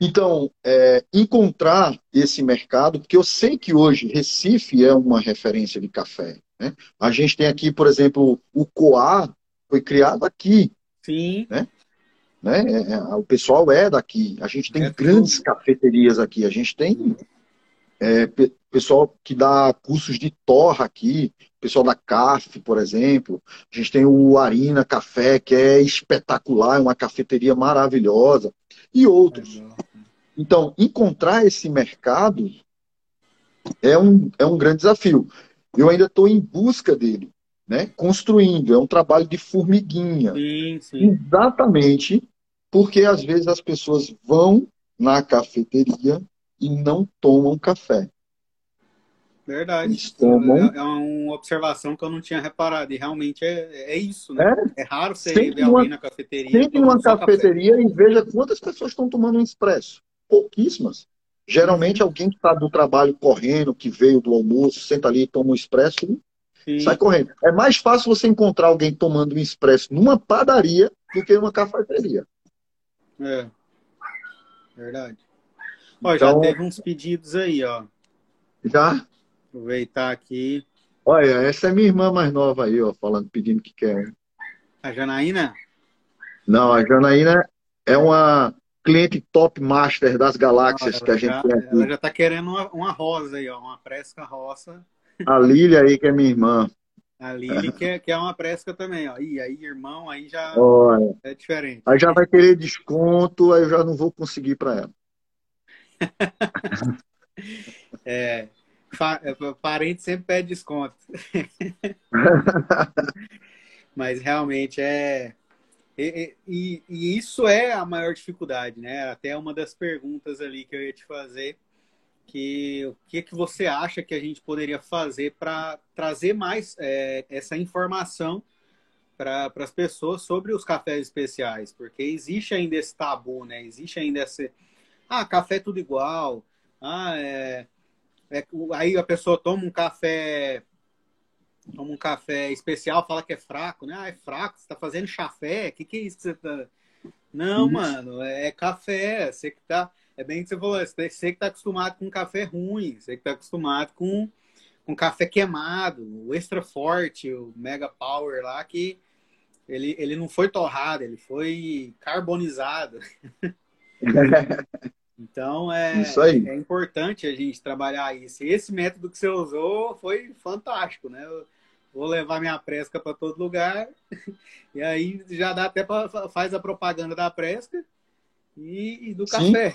Então, é, encontrar esse mercado, porque eu sei que hoje Recife é uma referência de café. Né? A gente tem aqui, por exemplo, o Coá foi criado aqui. Sim. Né? Né? É, o pessoal é daqui. A gente tem é grandes tudo. cafeterias aqui. A gente tem é, pessoal que dá cursos de torra aqui, pessoal da CAF, por exemplo. A gente tem o Arina Café, que é espetacular, é uma cafeteria maravilhosa, e outros. Então, encontrar esse mercado é um, é um grande desafio. Eu ainda estou em busca dele, né? construindo. É um trabalho de formiguinha. Sim, sim. Exatamente porque às vezes as pessoas vão na cafeteria e não tomam café. Verdade. Eles tomam... É, é uma observação que eu não tinha reparado. E realmente é, é isso, né? É, é raro você ver uma, alguém na cafeteria. Sempre uma cafeteria café. e veja quantas pessoas estão tomando um expresso. Pouquíssimas. Geralmente alguém que está do trabalho correndo, que veio do almoço, senta ali e toma um expresso, Sim. sai correndo. É mais fácil você encontrar alguém tomando um expresso numa padaria do que numa cafeteria. É. Verdade. Ó, então, já teve uns pedidos aí, ó. Já? Aproveitar aqui. Olha, essa é minha irmã mais nova aí, ó, falando, pedindo que quer. A Janaína? Não, a Janaína é uma cliente top master das galáxias que a gente já, tem aqui. Ela já tá querendo uma, uma rosa aí, ó, uma presca roça. A Lília aí, que é minha irmã. A Lili quer, quer uma presca também, ó. E aí, irmão, aí já Olha, é diferente. Aí já vai querer desconto, aí eu já não vou conseguir para ela. <laughs> é, é parente sempre pede desconto. <laughs> Mas realmente é. E, e, e, isso é a maior dificuldade, né? Até uma das perguntas ali que eu ia te fazer que o que, que você acha que a gente poderia fazer para trazer mais é, essa informação para as pessoas sobre os cafés especiais, porque existe ainda esse tabu, né? Existe ainda esse ah, café é tudo igual, ah, é, é, aí a pessoa toma um café toma um café especial, fala que é fraco, né? Ah, é fraco, você está fazendo chafé, que, que é isso que você tá... Não, mano, é, é café, você que tá é bem que você falou, você que está acostumado com café ruim, você que está acostumado com, com café queimado, o extra forte, o mega power lá, que ele, ele não foi torrado, ele foi carbonizado. <laughs> então é, é importante a gente trabalhar isso. E esse método que você usou foi fantástico, né? Eu vou levar minha presca para todo lugar. <laughs> E aí já dá até para faz a propaganda da presca e, e do café.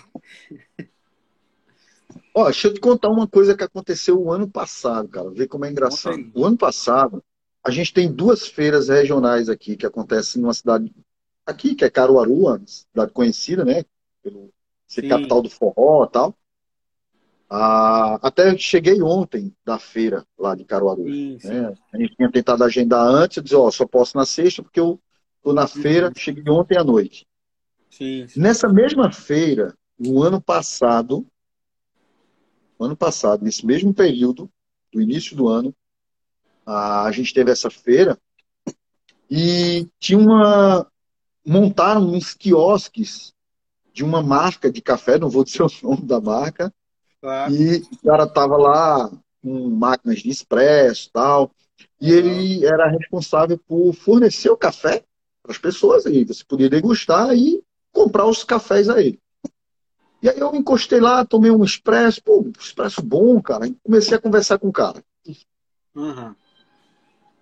<laughs> Ó, deixa eu te contar uma coisa que aconteceu o ano passado, cara. Ver como é engraçado. O ano passado, a gente tem duas feiras regionais aqui que acontecem numa cidade aqui, que é Caruaru, uma cidade conhecida, né? Pelo ser Sim. capital do forró e tal. Ah, até cheguei ontem da feira lá de Caruaru. Sim, né? A gente tinha tentado agendar antes, eu disse, ó, só posso na sexta porque eu tô na feira, cheguei ontem à noite. Sim, sim. Nessa mesma feira, no ano passado, no ano passado, nesse mesmo período, do início do ano, a gente teve essa feira e tinha uma. montaram uns quiosques de uma marca de café, não vou dizer o nome da marca, claro. e o cara tava lá com máquinas de expresso e tal, e ele era responsável por fornecer o café para as pessoas aí. Você podia degustar e comprar os cafés a ele. E aí eu encostei lá, tomei um expresso, pô, um expresso bom, cara. E comecei a conversar com o cara. Uhum.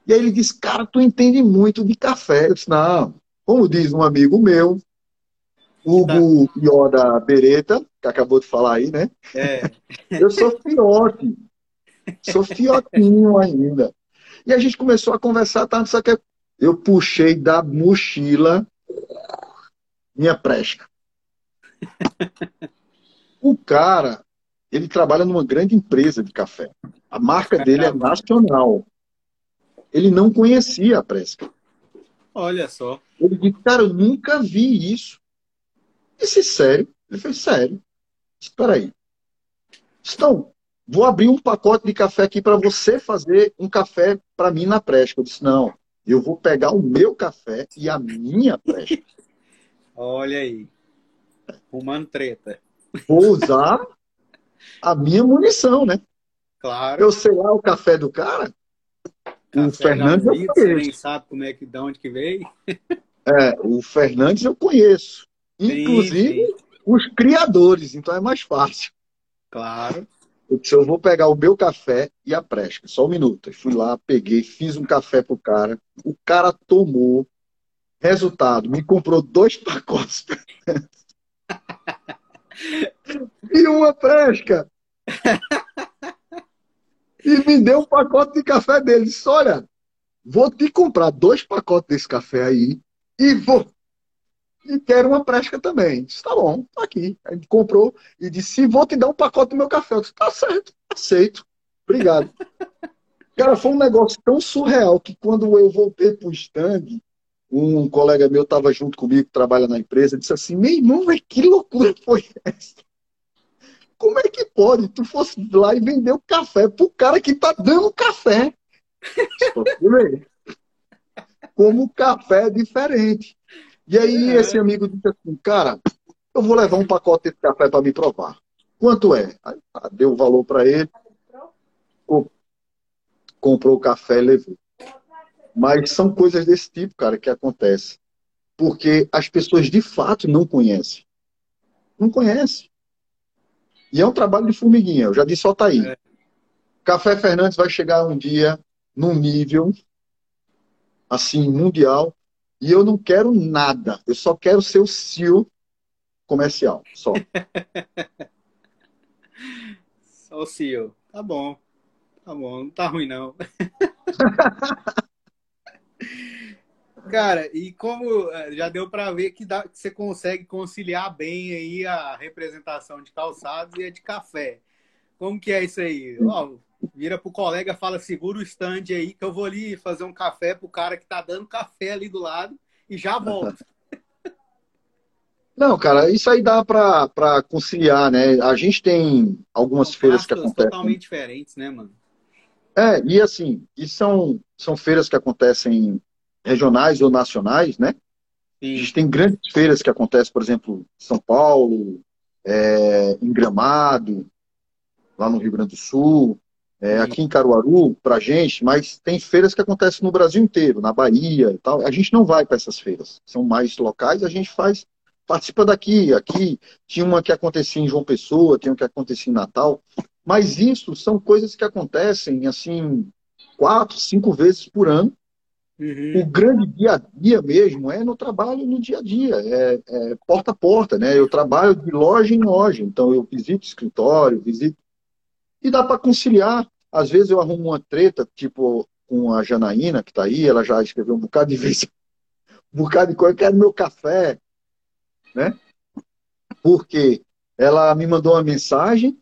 E aí ele disse, cara, tu entende muito de café. Eu disse, não, como diz um amigo meu, Hugo tá. Yoda Beretta, que acabou de falar aí, né? É. <laughs> Eu sou fiote. Sou fiotinho ainda. E a gente começou a conversar, tá? Só que eu puxei da mochila minha presca. <laughs> o cara, ele trabalha numa grande empresa de café. A marca dele é nacional. Ele não conhecia a presca. Olha só. Ele disse, cara, eu nunca vi isso. Disse, sério? Ele fez, sério. Espera aí. Então, vou abrir um pacote de café aqui para você fazer um café para mim na presca. Eu disse, não, eu vou pegar o meu café e a minha presca. Olha aí. Rumando treta. Vou usar a minha munição, né? Claro. Eu sei lá o café do cara. Café o Fernando já nem sabe como é que, de onde que veio. É, o Fernandes eu conheço. Inclusive sim, sim. os criadores, então é mais fácil. Claro. Eu disse, eu vou pegar o meu café e a presca. Só um minuto. Eu fui lá, peguei, fiz um café pro cara. O cara tomou. Resultado, me comprou dois <laughs> pacotes. e uma fresca. e me deu um pacote de café dele. Disse, olha, vou te comprar dois pacotes desse café aí e vou. E quero uma fresca também. Disse, tá bom, tá aqui. Aí comprou e disse, vou te dar um pacote do meu café. Eu disse, tá certo, aceito. Obrigado. <laughs> Cara, foi um negócio tão surreal que quando eu voltei pro stand, um colega meu estava junto comigo, trabalha na empresa, disse assim: meu irmão, que loucura foi essa? Como é que pode? Tu fosse lá e vender o café pro cara que tá dando café. Como o café é diferente. E aí esse amigo disse assim, cara, eu vou levar um pacote de café para me provar. Quanto é? Aí, tá, deu o valor para ele. Comprou o café e levou. Mas são coisas desse tipo, cara, que acontecem. Porque as pessoas de fato não conhecem. Não conhecem. E é um trabalho de formiguinha. Eu já disse, só tá aí. É. Café Fernandes vai chegar um dia num nível assim mundial e eu não quero nada. Eu só quero ser o CEO comercial, só. <laughs> só o CEO. Tá bom. Tá bom, não tá ruim não. <laughs> Cara, e como eh, já deu para ver que, dá, que você consegue conciliar bem aí a representação de calçados e a de café. Como que é isso aí? Ó, vira pro colega, fala, segura o stand aí que eu vou ali fazer um café pro cara que tá dando café ali do lado e já volto. <laughs> Não, cara, isso aí dá para conciliar, né? A gente tem algumas são feiras que acontecem. totalmente diferentes, né, mano? É, e assim, e são, são feiras que acontecem regionais ou nacionais, né? Sim. A gente tem grandes feiras que acontecem, por exemplo, em São Paulo, é, em Gramado, lá no Rio Grande do Sul, é, aqui em Caruaru, pra gente, mas tem feiras que acontecem no Brasil inteiro, na Bahia e tal. A gente não vai para essas feiras, são mais locais, a gente faz, participa daqui, aqui. Tinha uma que acontecia em João Pessoa, tinha uma que acontecia em Natal. Mas isso são coisas que acontecem, assim, quatro, cinco vezes por ano, Uhum. O grande dia a dia mesmo é no trabalho no dia a dia, é, é, porta a porta, né? Eu trabalho de loja em loja, então eu visito escritório, visito. E dá para conciliar. Às vezes eu arrumo uma treta, tipo com a Janaína, que está aí, ela já escreveu um bocado de vezes, um bocado de coisa, quero meu café, né? Porque ela me mandou uma mensagem,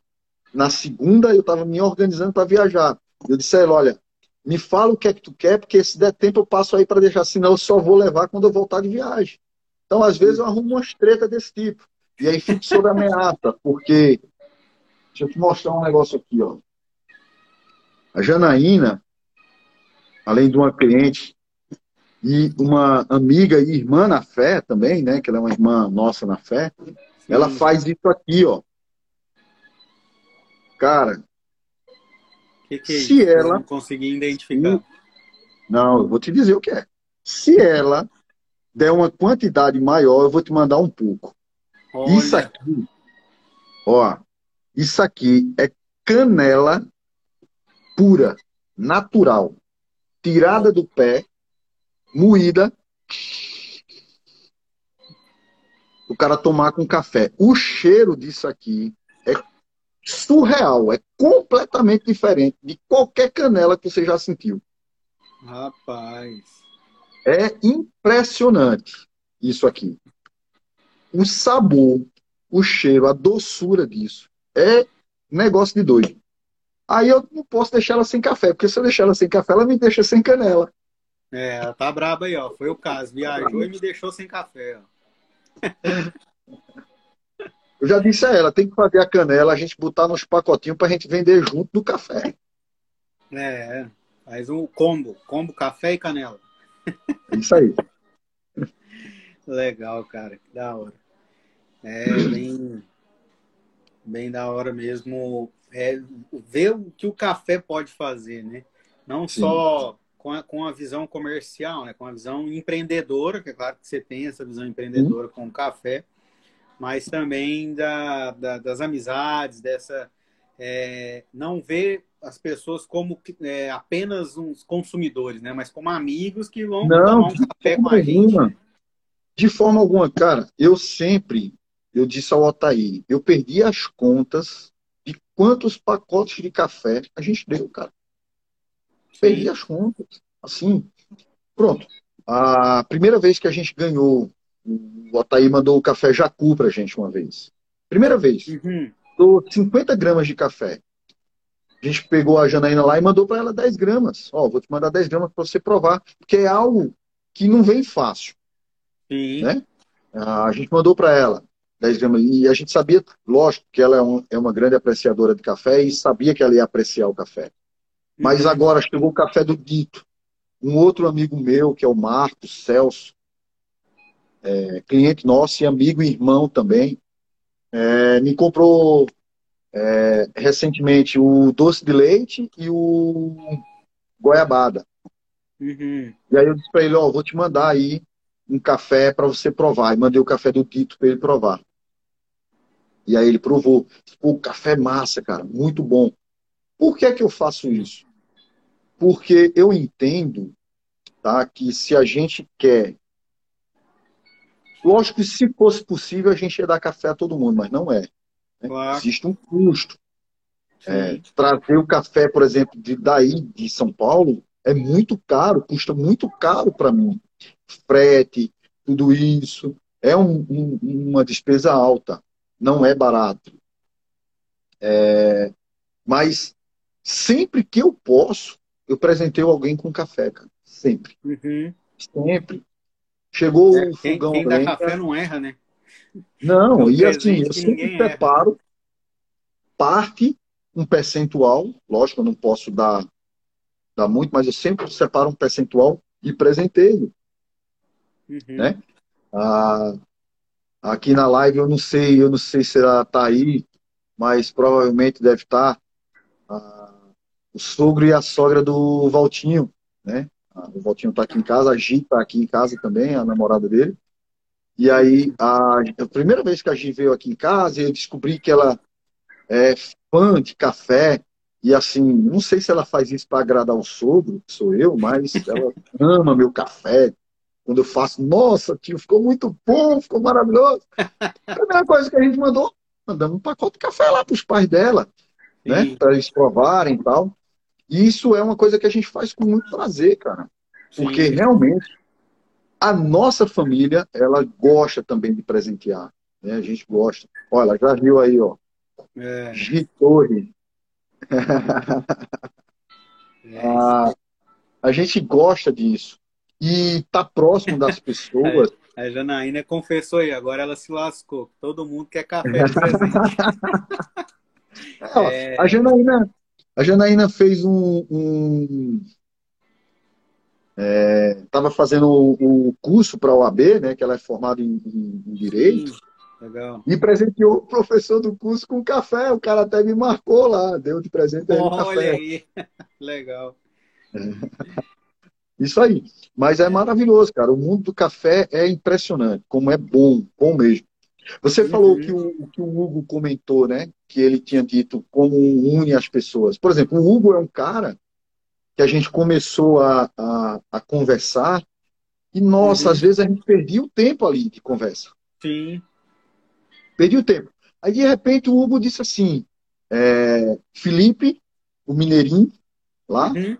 na segunda eu estava me organizando para viajar. Eu disse a ela, olha, me fala o que é que tu quer, porque se der tempo eu passo aí para deixar, senão eu só vou levar quando eu voltar de viagem. Então, às vezes, eu arrumo umas tretas desse tipo. E aí fico sob ameaça, porque. Deixa eu te mostrar um negócio aqui, ó. A Janaína, além de uma cliente e uma amiga e irmã na fé também, né? Que ela é uma irmã nossa na fé, Sim. ela faz isso aqui, ó. Cara, que, que é se isso? ela. não consegui identificar. Não, eu vou te dizer o que é. Se ela der uma quantidade maior, eu vou te mandar um pouco. Olha. Isso aqui, ó, isso aqui é canela pura, natural, tirada do pé, moída. O cara tomar com café. O cheiro disso aqui é surreal, é completamente diferente de qualquer canela que você já sentiu. Rapaz. É impressionante isso aqui. O sabor, o cheiro, a doçura disso. É negócio de doido. Aí eu não posso deixar ela sem café, porque se eu deixar ela sem café, ela me deixa sem canela. É, ela tá braba aí, ó. Foi o caso. Viajou e me deixou sem café, ó. <laughs> Eu já disse a ela, tem que fazer a canela, a gente botar nos pacotinhos para a gente vender junto do café. É, faz um combo, combo café e canela. Isso aí. <laughs> Legal, cara, que da hora. É <laughs> bem, bem da hora mesmo é, ver o que o café pode fazer, né? Não Sim. só com, a, com a visão comercial, né? com a visão empreendedora, que é claro que você tem essa visão empreendedora com o café, mas também da, da das amizades, dessa. É, não ver as pessoas como é, apenas uns consumidores, né? Mas como amigos que vão não, tomar um café com a gente. De forma alguma, cara, eu sempre, eu disse ao Otaí, eu perdi as contas de quantos pacotes de café a gente deu, cara. Sim. Perdi as contas. Assim, pronto. A primeira vez que a gente ganhou, o Otaí mandou o café Jacu pra gente uma vez. Primeira vez. Uhum. Dou 50 gramas de café. A gente pegou a Janaína lá e mandou para ela 10 gramas. Ó, vou te mandar 10 gramas para você provar, porque é algo que não vem fácil. Sim. Né? A gente mandou para ela 10 gramas. E a gente sabia, lógico, que ela é, um, é, uma grande apreciadora de café e sabia que ela ia apreciar o café. Mas uhum. agora chegou o café do Dito. Um outro amigo meu, que é o Marcos Celso, é, cliente nosso e amigo e irmão também, é, me comprou é, recentemente o doce de leite e o goiabada. Uhum. E aí eu disse para ele, ó, vou te mandar aí um café para você provar. E mandei o café do Tito para ele provar. E aí ele provou. O café é massa, cara, muito bom. Por que é que eu faço isso? Porque eu entendo tá, que se a gente quer. Lógico que se fosse possível a gente ia dar café a todo mundo, mas não é. Né? Claro. Existe um custo. É, trazer o café, por exemplo, de daí de São Paulo é muito caro, custa muito caro para mim frete, tudo isso. É um, um, uma despesa alta, não é barato. É, mas sempre que eu posso, eu presenteio alguém com café, cara. Sempre. Uhum. Sempre. Chegou é, o fogão. Quem, quem dá café não erra, né? Não, e assim, eu sempre preparo erra. parte, um percentual, lógico, eu não posso dar, dar muito, mas eu sempre separo um percentual e presenteio. Uhum. Né? Ah, aqui na live eu não sei, eu não sei se ela está aí, mas provavelmente deve estar tá, o sogro e a sogra do Valtinho, né? O Valtinho está aqui em casa, a Gi está aqui em casa também, a namorada dele. E aí, a, a, primeira vez que a Gi veio aqui em casa, eu descobri que ela é fã de café. E assim, não sei se ela faz isso para agradar o sogro, que sou eu, mas ela ama meu café, quando eu faço, nossa, tio, ficou muito bom, ficou maravilhoso. <laughs> a primeira coisa que a gente mandou, mandamos um pacote de café lá para os pais dela, né? Para eles provarem e tal. E isso é uma coisa que a gente faz com muito prazer, cara. Porque Sim. realmente a nossa família, ela gosta também de presentear. Né? A gente gosta. Olha, já viu aí, ó. É. Gitorre. <laughs> É. a, <laughs> a gente gosta disso e tá próximo das <laughs> pessoas. A Janaína confessou aí, agora ela se lascou. Todo mundo quer café de <laughs> presente. é... A Janaína, a Janaína fez um. um estava é, fazendo o, o curso para a OAB, né, que ela é formada em, em, em Direito. Sim, legal. E presenteou o professor do curso com café. O cara até me marcou lá, deu de presente aí Olha café. aí, <laughs> legal. Isso aí. Mas é maravilhoso, cara. O mundo do café é impressionante, como é bom, bom mesmo. Você uhum. falou que o, que o Hugo comentou, né? Que ele tinha dito como une as pessoas. Por exemplo, o Hugo é um cara que a gente começou a, a, a conversar e, nossa, uhum. às vezes a gente perdia o tempo ali de conversa. Sim. Perdi o tempo. Aí, de repente, o Hugo disse assim: é, Felipe, o Mineirinho, lá, uhum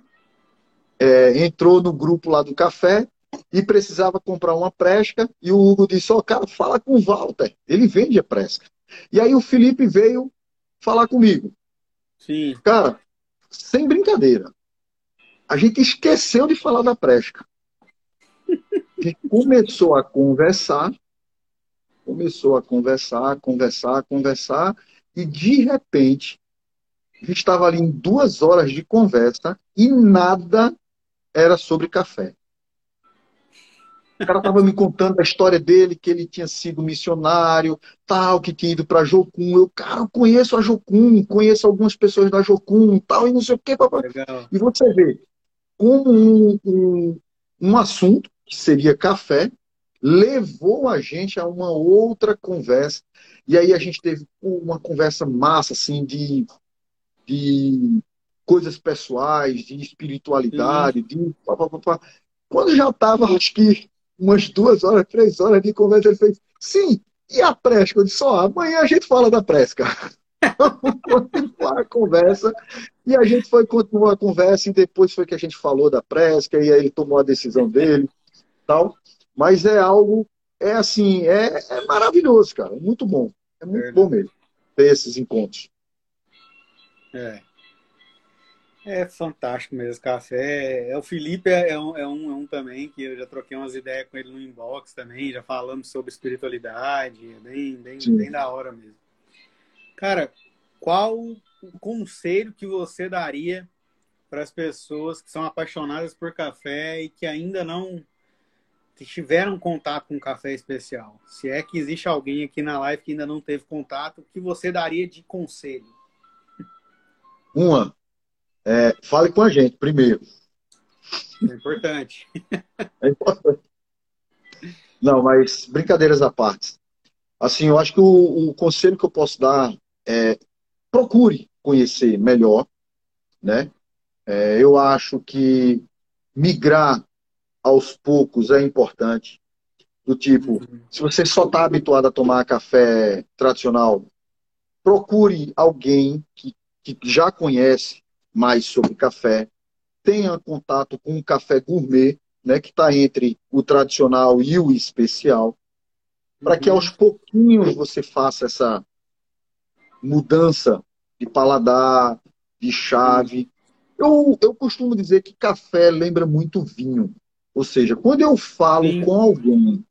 é, entrou no grupo lá do café e precisava comprar uma presca. E o Hugo disse: Ó, oh, cara, fala com o Walter, ele vende a presca. E aí o Felipe veio falar comigo. Sim. Cara, sem brincadeira. A gente esqueceu de falar da presca. A gente começou a conversar, começou a conversar, conversar, conversar, e de repente, a gente estava ali em duas horas de conversa e nada era sobre café. O cara estava me contando a história dele, que ele tinha sido missionário, tal, que tinha ido para Jocum. Eu, cara, eu conheço a Jocum, conheço algumas pessoas da Jocum, tal, e não sei o quê. Papai. E você vê, como um, um, um assunto, que seria café, levou a gente a uma outra conversa. E aí a gente teve uma conversa massa, assim, de, de coisas pessoais, de espiritualidade, de pá, pá, pá, Quando já estava, acho que umas duas horas, três horas de conversa, ele fez, sim, e a Presca? Eu disse, ó, amanhã a gente fala da Presca. Continuar a conversa. E a gente foi continuar a conversa, e depois foi que a gente falou da Presca, e aí ele tomou a decisão dele tal. Mas é algo, é assim, é, é maravilhoso, cara. Muito bom. É muito é, bom mesmo ter esses encontros. É. É fantástico mesmo, café. É, o Felipe é um, é, um, é um também, que eu já troquei umas ideias com ele no inbox também, já falamos sobre espiritualidade, é bem, bem, bem da hora mesmo. Cara, qual o conselho que você daria para as pessoas que são apaixonadas por café e que ainda não tiveram contato com café especial? Se é que existe alguém aqui na live que ainda não teve contato, o que você daria de conselho? Uma, é, fale com a gente primeiro. É importante. É importante. Não, mas brincadeiras à parte. Assim, eu acho que o, o conselho que eu posso dar é procure conhecer melhor, né? É, eu acho que migrar aos poucos é importante. Do tipo, se você só está habituado a tomar café tradicional, procure alguém que, que já conhece mais sobre café, tenha contato com um café gourmet, né, que está entre o tradicional e o especial, para que aos pouquinhos você faça essa mudança de paladar, de chave. Eu, eu costumo dizer que café lembra muito vinho. Ou seja, quando eu falo Sim. com alguém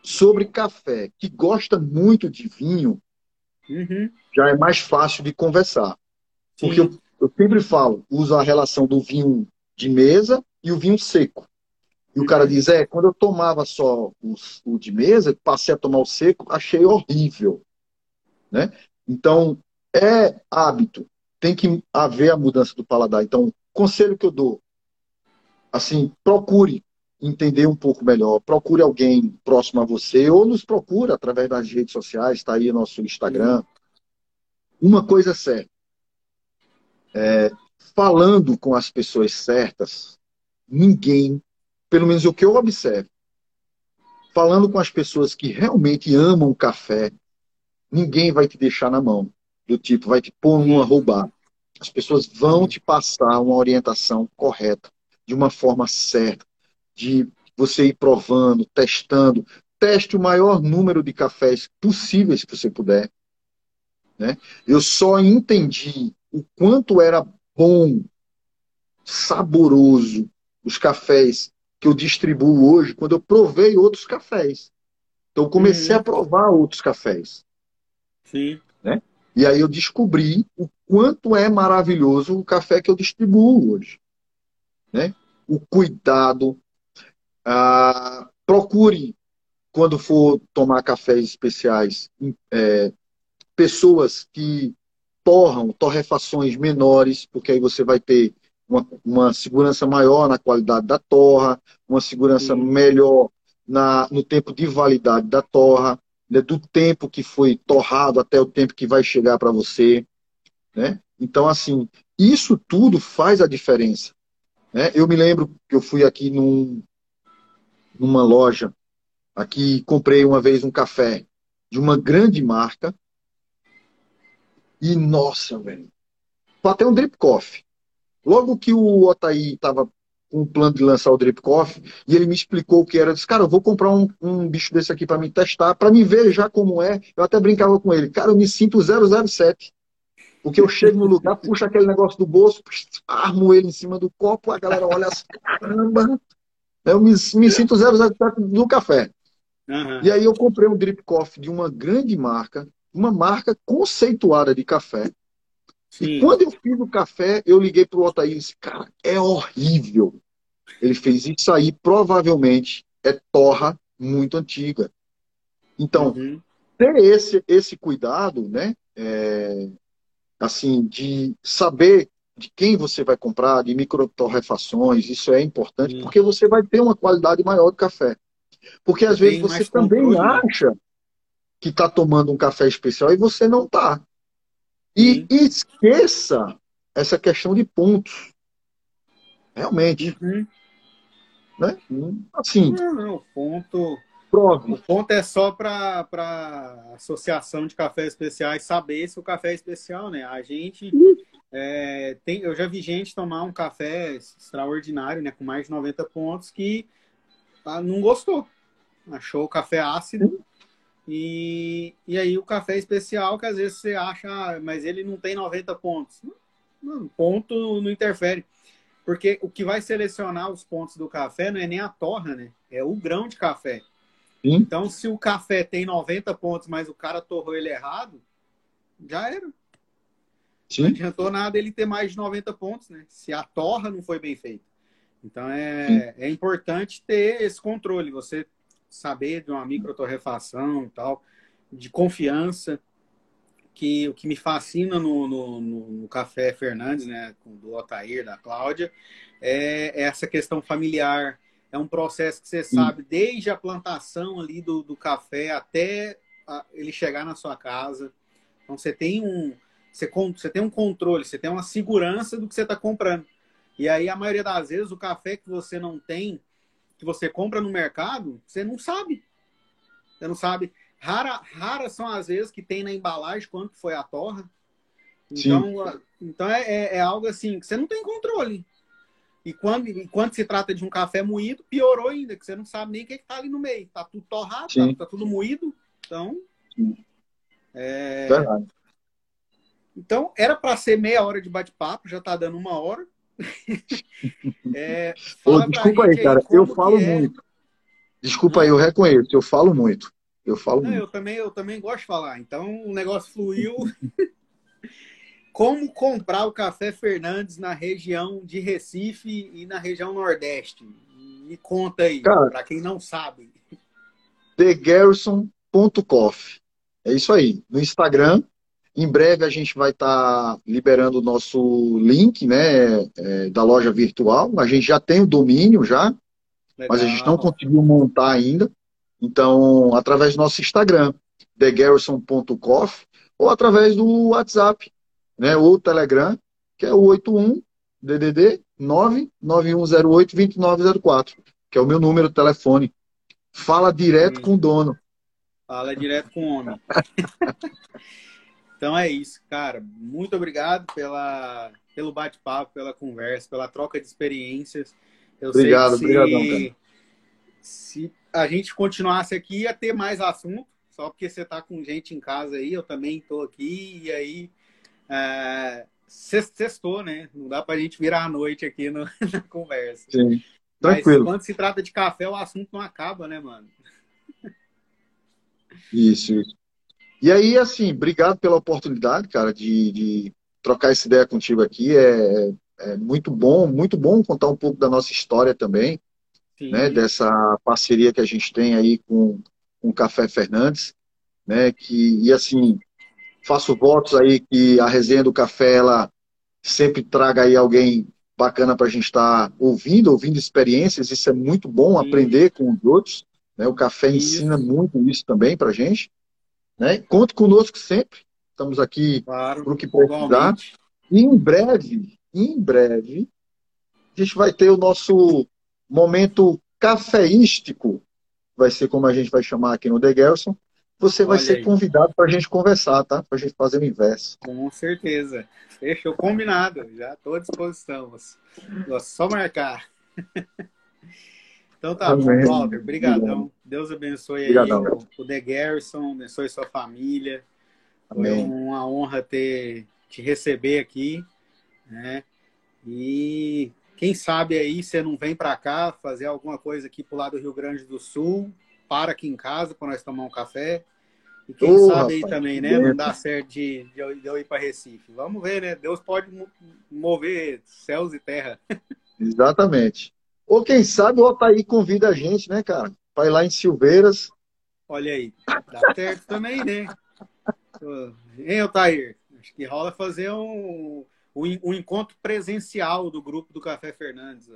sobre café que gosta muito de vinho, uhum. já é mais fácil de conversar. Sim. Porque eu eu sempre falo, uso a relação do vinho de mesa e o vinho seco. E o cara diz, é, quando eu tomava só o, o de mesa, passei a tomar o seco, achei horrível. Né? Então, é hábito. Tem que haver a mudança do paladar. Então, conselho que eu dou, assim, procure entender um pouco melhor, procure alguém próximo a você, ou nos procure através das redes sociais, está aí nosso Instagram. Uma coisa é certa, é, falando com as pessoas certas, ninguém, pelo menos o que eu observo, falando com as pessoas que realmente amam café, ninguém vai te deixar na mão. Do tipo, vai te pôr numa roubar. As pessoas vão te passar uma orientação correta, de uma forma certa, de você ir provando, testando. Teste o maior número de cafés possíveis que você puder. Né? Eu só entendi o quanto era bom, saboroso os cafés que eu distribuo hoje quando eu provei outros cafés. Então eu comecei uhum. a provar outros cafés. Sim. Né? E aí eu descobri o quanto é maravilhoso o café que eu distribuo hoje. Né? O cuidado. Procure, quando for tomar cafés especiais, é, pessoas que torram torrefações menores, porque aí você vai ter uma, uma segurança maior na qualidade da torra, uma segurança Sim. melhor na, no tempo de validade da torra, né, do tempo que foi torrado até o tempo que vai chegar para você. Né? Então, assim, isso tudo faz a diferença. Né? Eu me lembro que eu fui aqui num, numa loja, aqui comprei uma vez um café de uma grande marca, e, nossa, velho. Até um drip coffee. Logo que o Otaí estava com o plano de lançar o drip coffee, e ele me explicou o que era. Eu disse, cara, eu vou comprar um, um bicho desse aqui para me testar, para me ver já como é. Eu até brincava com ele. Cara, eu me sinto 007. Porque eu chego no lugar, puxo aquele negócio do bolso, armo ele em cima do copo, a galera olha assim, caramba. Eu me, me sinto 007 do café. Uhum. E aí eu comprei um drip coffee de uma grande marca, uma marca conceituada de café. Sim. E quando eu fiz o café, eu liguei para o Otair e disse, cara, é horrível. Ele fez isso aí, provavelmente é torra muito antiga. Então, uhum. ter esse, esse cuidado, né? É, assim, de saber de quem você vai comprar, de microtorrefações, isso é importante, Sim. porque você vai ter uma qualidade maior do café. Porque às vezes você também controle, né? Que está tomando um café especial e você não está. E Sim. esqueça essa questão de pontos. Realmente. Uhum. Né? Assim. Não, não, o ponto. Prove. O ponto é só para a Associação de Cafés Especiais saber se o café é especial, né? A gente. É, tem, eu já vi gente tomar um café extraordinário, né? Com mais de 90 pontos, que ah, não gostou. Achou o café ácido. E, e aí o café especial, que às vezes você acha, ah, mas ele não tem 90 pontos. Não, ponto não interfere. Porque o que vai selecionar os pontos do café não é nem a torra, né? É o grão de café. Sim. Então, se o café tem 90 pontos, mas o cara torrou ele errado, já era. Sim. Não adiantou nada ele ter mais de 90 pontos, né? Se a torra não foi bem feita. Então, é, é importante ter esse controle. Você saber de uma microtorrefação e tal, de confiança que o que me fascina no, no, no, Café Fernandes, né, do Otair, da Cláudia, é, é essa questão familiar. É um processo que você sabe desde a plantação ali do, do café até ele chegar na sua casa. Então você tem um você, você tem um controle, você tem uma segurança do que você está comprando. E aí a maioria das vezes o café que você não tem, que você compra no mercado, você não sabe. Você não sabe. Rara, raras são as vezes que tem na embalagem quanto foi a torra. Então, então é, é, é, algo assim que você não tem controle. E quando, e quando se trata de um café moído, piorou ainda, que você não sabe nem o que está ali no meio. Tá tudo torrado, tá, tá, tudo moído. Então. É... Então, era para ser meia hora de bate-papo, já está dando uma hora. <laughs> é, Ô, desculpa aí, cara, eu falo é... muito. Desculpa aí, eu reconheço, eu falo muito. Eu falo Não, eu também eu também gosto de falar. Então o negócio fluiu. <laughs> Como comprar o café Fernandes na região de Recife e na região Nordeste? Me conta aí, para quem não sabe. TheGarrison.coff. É isso aí. No Instagram. Em breve a gente vai estar tá liberando o nosso link né, é, da loja virtual. A gente já tem o domínio já, Legal. mas a gente não conseguiu montar ainda. Então, através do nosso Instagram, thegarrison.coff, ou através do WhatsApp, né, ou Telegram, que é o 81 DDD 99108 2904, que é o meu número de telefone. Fala direto Sim. com o dono. Fala direto com o homem. <laughs> então é isso, cara. Muito obrigado pela, pelo bate-papo, pela conversa, pela troca de experiências. Eu obrigado, sei se, se a gente continuasse aqui, ia ter mais assunto, só porque você está com gente em casa aí, eu também estou aqui, e aí é, sextou, né? Não dá para a gente virar a noite aqui no, <laughs> na conversa. Sim. Tranquilo. Mas quando se trata de café, o assunto não acaba, né, mano? Isso, isso. E aí, assim, obrigado pela oportunidade, cara, de, de trocar essa ideia contigo aqui. É, é muito bom, muito bom contar um pouco da nossa história também né, dessa parceria que a gente tem aí com, com o Café Fernandes, né, que, e assim, faço votos aí que a resenha do café, ela sempre traga aí alguém bacana para a gente estar tá ouvindo, ouvindo experiências, isso é muito bom, Sim. aprender com os outros, né, o café isso. ensina muito isso também para a gente, né, conte conosco sempre, estamos aqui claro, para o que precisar, e em breve, em breve, a gente vai ter o nosso momento cafeístico, vai ser como a gente vai chamar aqui no The Gerson. Você vai Olha ser aí. convidado para a gente conversar, tá? Para a gente fazer o inverso. Com certeza. Fechou combinado. Já estou à disposição. Só marcar. <laughs> Então tá Amém. bom, Walter. Obrigadão. Deus abençoe Obrigadão, aí o, The Garrison, abençoe sua família. Amém. Foi uma honra ter te receber aqui, né? E quem sabe aí você não vem para cá fazer alguma coisa aqui pro lado do Rio Grande do Sul, para aqui em casa para nós tomar um café. E quem oh, sabe aí também, né? Não dá certo de, de, eu ir para Recife. Vamos ver, né? Deus pode mover céus e terra. <laughs> Exatamente. Ou quem sabe o Otaí convida a gente, né, cara? Ir lá em Silveiras. Olha aí, dá certo também, né? Hein, Otair? Acho que rola fazer um, o, o encontro presencial do grupo do Café Fernandes.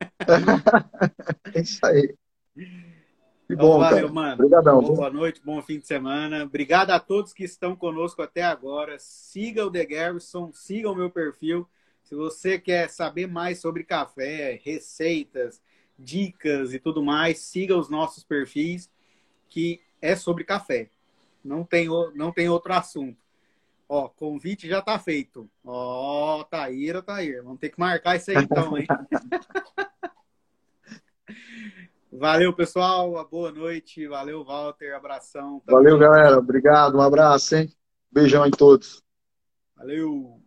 <laughs> é isso aí. Que então, bom, valeu, cara. mano. Obrigadão. Boa noite, bom fim de semana. Obrigado a todos que estão conosco até agora. Siga o The Garrison, siga o meu perfil. Se você quer saber mais sobre café, receitas, dicas e tudo mais, siga os nossos perfis, que é sobre café. Não tem, não tem outro assunto. Ó, convite já tá feito. Ó, Taíra, Taíra. Vamos ter que marcar isso aí então, hein? <laughs> Valeu, pessoal. Boa noite. Valeu, Walter. Abração. Valeu, galera. Obrigado. Um abraço, hein? Beijão em todos. Valeu.